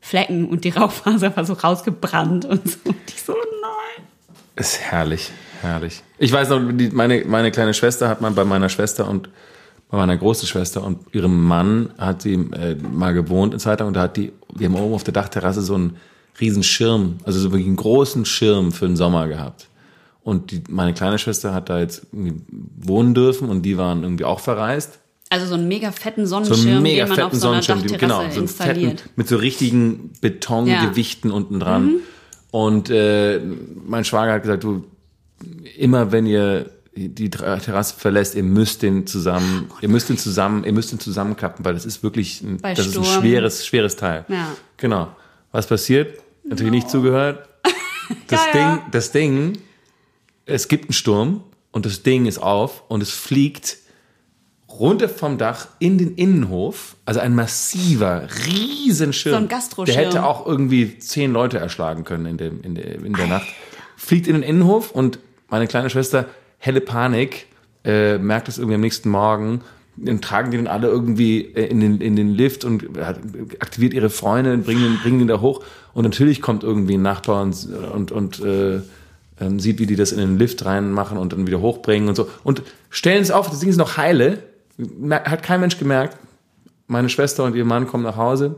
Flecken und die Raufaser war so rausgebrannt und so. Und ich so, nein. Ist herrlich, herrlich. Ich weiß noch, die, meine, meine kleine Schwester hat mal bei meiner Schwester und bei meiner großen Schwester und ihrem Mann hat sie äh, mal gewohnt in Zeitung und da hat die, wir haben oben auf der Dachterrasse so einen riesen Schirm, also so wirklich einen großen Schirm für den Sommer gehabt. Und die, meine kleine Schwester hat da jetzt irgendwie wohnen dürfen und die waren irgendwie auch verreist. Also so einen mega fetten So Sonnenschirm, einen mega den man auf fetten so einer Sonnenschirm, die- Dachterrasse genau, so einen installiert. fetten, mit so richtigen Betongewichten unten dran. Und äh, mein Schwager hat gesagt, du, immer wenn ihr die Ter- Terrasse verlässt, ihr müsst den zusammen, ihr müsst den zusammen, ihr müsst den zusammenklappen, weil das ist wirklich, ein, Bei das ist ein Sturm. schweres, schweres Teil. Ja. Genau. Was passiert? Natürlich nicht zugehört. Das Ja, ja. Ding, das Ding, es gibt einen Sturm und das Ding ist auf und es fliegt runter vom Dach in den Innenhof, also ein massiver, riesen Schirm. So ein Gastroschirm. Der hätte auch irgendwie zehn Leute erschlagen können in, dem, in, der, in der Nacht. Fliegt in den Innenhof und meine kleine Schwester, helle Panik, äh, merkt es irgendwie am nächsten Morgen, dann tragen die dann alle irgendwie äh, in den, in den Lift und äh, aktiviert ihre Freunde, bringen den, bringen den da hoch. Und natürlich kommt irgendwie ein Nachbar und, und, und äh, ähm, sieht, wie die das in den Lift reinmachen und dann wieder hochbringen und so. Und stellen es auf, das Ding ist noch heile. Hat kein Mensch gemerkt. Meine Schwester und ihr Mann kommen nach Hause.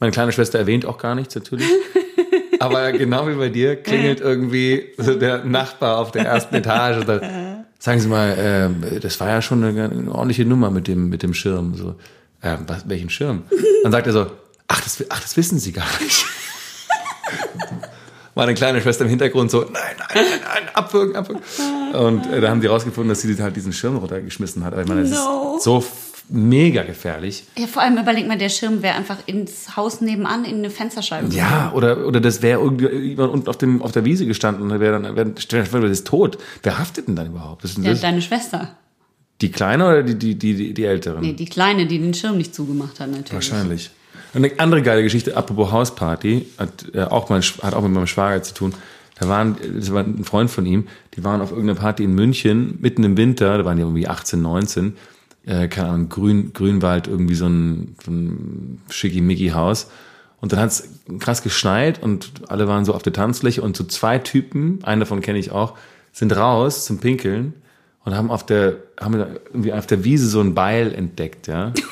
Meine kleine Schwester erwähnt auch gar nichts, natürlich. Aber genau wie bei dir klingelt irgendwie so der Nachbar auf der ersten Etage. Dann, sagen Sie mal, äh, das war ja schon eine, eine, ordentliche Nummer mit dem, mit dem Schirm. So, äh, was, welchen Schirm? Dann sagt er so, ach das, ach, das wissen Sie gar nicht. Meine kleine Schwester im Hintergrund so, nein, nein, nein, nein, abwürgen, abwürgen. Und äh, da haben die rausgefunden, dass sie halt diesen Schirm runtergeschmissen hat. Aber ich meine, das No. ist so mega gefährlich. Ja, vor allem überleg mal, der Schirm wäre einfach ins Haus nebenan in eine Fensterscheibe. Ja, oder, oder das wäre irgendjemand unten auf, dem, auf der Wiese gestanden und wäre dann, wär, das ist tot. Wer haftet denn dann überhaupt? Das, Ja, das, deine Schwester. die Kleine oder die, die, die, die, Älteren? Nee, die Kleine, die den Schirm nicht zugemacht hat, natürlich. Wahrscheinlich. Und eine andere geile Geschichte, apropos Hausparty, hat, äh, auch, mein, hat auch mit meinem Schwager zu tun. Da waren, das war ein Freund von ihm, die waren auf irgendeiner Party in München, mitten im Winter, da waren die irgendwie 18, 19, äh, keine Ahnung, Grün, Grünwald, irgendwie so ein, so ein Schickimicki-Haus. Und dann hat's krass geschneit und alle waren so auf der Tanzfläche und so zwei Typen, einen davon kenne ich auch, sind raus zum Pinkeln und haben auf der, haben irgendwie auf der Wiese so ein Beil entdeckt, ja.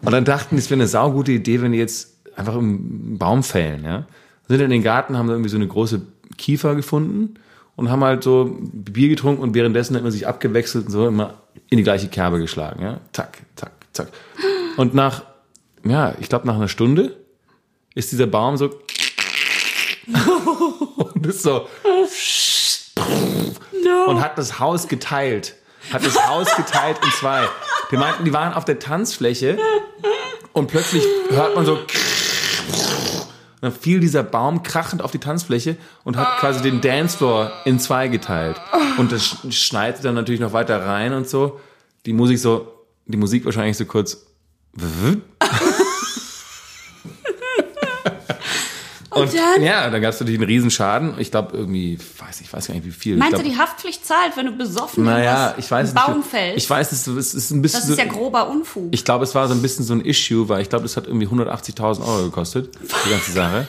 Und dann dachten, es wäre eine saugute Idee, wenn die jetzt einfach einen Baum fällen, ja. Sind in den Garten, haben irgendwie so eine große Kiefer gefunden und haben halt so Bier getrunken und währenddessen hat man sich abgewechselt und so immer in die gleiche Kerbe geschlagen, ja. Zack, zack, zack. Und nach, ja, ich glaube nach einer Stunde ist dieser Baum so und ist so und hat das Haus geteilt. Hat das Haus geteilt in zwei. Die meinten, die waren auf der Tanzfläche und plötzlich hört man so dann fiel dieser Baum krachend auf die Tanzfläche und hat quasi den Dancefloor in zwei geteilt. Und das sch- schneit dann natürlich noch weiter rein und so. Die Musik so, die Musik wahrscheinlich so kurz. Und, dann? ja, dann gab es natürlich einen Riesenschaden. Ich glaube irgendwie, weiß ich weiß gar nicht wie viel. Meinst ich du, glaub, die Haftpflicht zahlt, wenn du besoffen Naja, irgendwas ich weiß nicht. Baum fällst? Ich weiß, es es ist ein bisschen. das ist ja so- grober Unfug. ich glaube, es war so ein bisschen so ein Issue, weil ich glaube, das hat irgendwie 180.000 Euro gekostet, die ganze Sache.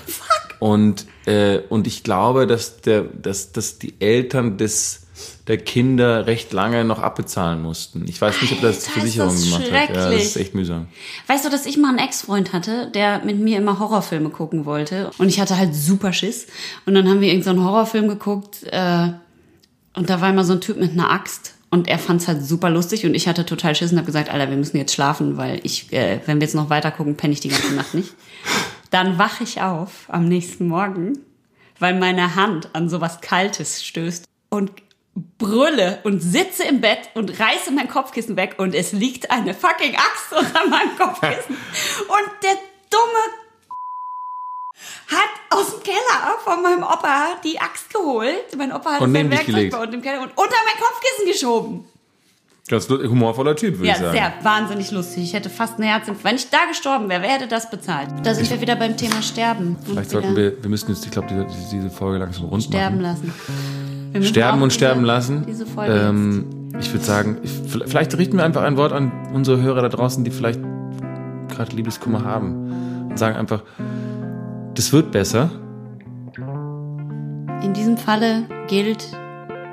Und, äh, und ich glaube, dass, der, dass, dass die Eltern des, der Kinder recht lange noch abbezahlen mussten. Ich weiß nicht, ob das die Versicherung das gemacht hat. Ja, das ist echt mühsam. Weißt du, dass ich mal einen Ex-Freund hatte, der mit mir immer Horrorfilme gucken wollte. Und ich hatte halt super Schiss. Und dann haben wir irgendeinen so einen Horrorfilm geguckt. Äh, und da war immer so ein Typ mit einer Axt. Und er fand's halt super lustig. Und ich hatte total Schiss und habe gesagt, Alter, wir müssen jetzt schlafen, weil ich, äh, wenn wir jetzt noch weiter gucken, penne ich die ganze Nacht nicht. Dann wache ich auf am nächsten Morgen, weil meine Hand an sowas Kaltes stößt und brülle und sitze im Bett und reiße mein Kopfkissen weg und es liegt eine fucking Axt unter meinem Kopfkissen. Und der dumme hat aus dem Keller von meinem Opa die Axt geholt. Mein Opa hat Und sein Werkzeug bei unten im Keller und unter mein Kopfkissen geschoben. Ganz humorvoller Typ, würde Ja, ich sagen. sehr wahnsinnig lustig. Ich hätte fast einen Herzinfarkt. Wenn ich da gestorben wäre, wer hätte das bezahlt? Da sind wir wieder beim Thema Sterben. Vielleicht sollten wir, wir müssen jetzt, ich glaube, diese, diese Folge langsam rund sterben machen. lassen. Sterben und diese- sterben lassen. Diese Folge ähm, ich würde sagen, ich, vielleicht richten wir einfach ein Wort an unsere Hörer da draußen, die vielleicht gerade Liebeskummer haben. Und sagen einfach, das wird besser. In diesem Falle gilt,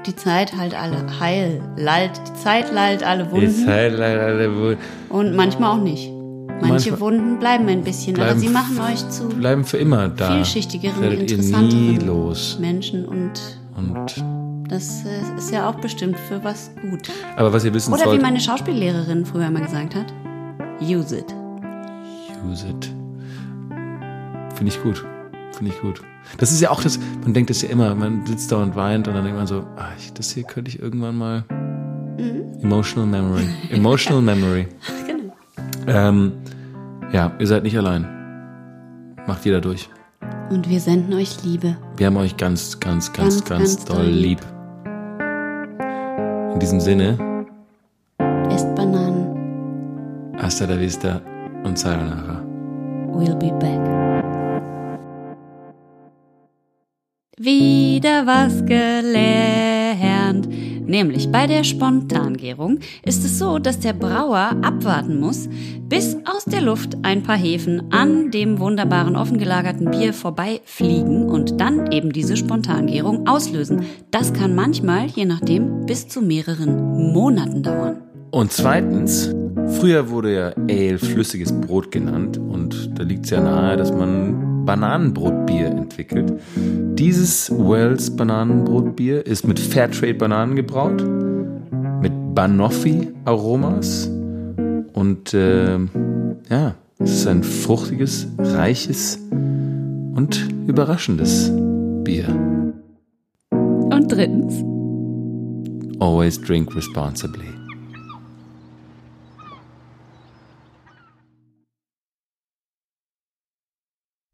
die Zeit halt alle heil, lallt, die Zeit lallt alle Wunden halt leider wohl. und manchmal auch nicht. Manche Manchmal- Wunden bleiben ein bisschen, aber Bleiben sie machen euch zu Bleiben für immer da. vielschichtigeren, interessanteren. Menschen und Und, das äh, ist ja auch bestimmt für was gut. aber was ihr wissen Oder wie solltet, meine Schauspiellehrerin früher immer gesagt hat, use it. use it. Finde ich gut. Finde ich gut. Das ist ja auch das, man denkt das ja immer, man sitzt da und weint und dann denkt man so, ah, ich, das hier könnte ich irgendwann mal. Mhm. Emotional Memory. Emotional Memory. Genau. Ähm, ja, ihr seid nicht allein. Macht jeder durch. Und wir senden euch Liebe. Wir haben euch ganz, ganz, ganz, ganz, doll lieb. In diesem Sinne. Esst Bananen. Hasta la vista und sayonara. We'll be back. Wieder was gelernt Nämlich bei der Spontangärung ist es so, dass der Brauer abwarten muss, bis aus der Luft ein paar Hefen an dem wunderbaren offengelagerten Bier vorbeifliegen und dann eben diese Spontangärung auslösen. Das kann manchmal, je nachdem, bis zu mehreren Monaten dauern. Und zweitens, früher wurde ja Ale flüssiges Brot genannt und da liegt es ja nahe, dass man Bananenbrotbier entwickelt. Dieses Wells Bananenbrotbier ist mit Fairtrade Bananen gebraut, mit Banoffee-Aromas und äh, ja, es ist ein fruchtiges, reiches und überraschendes Bier. Und drittens, Always drink responsibly.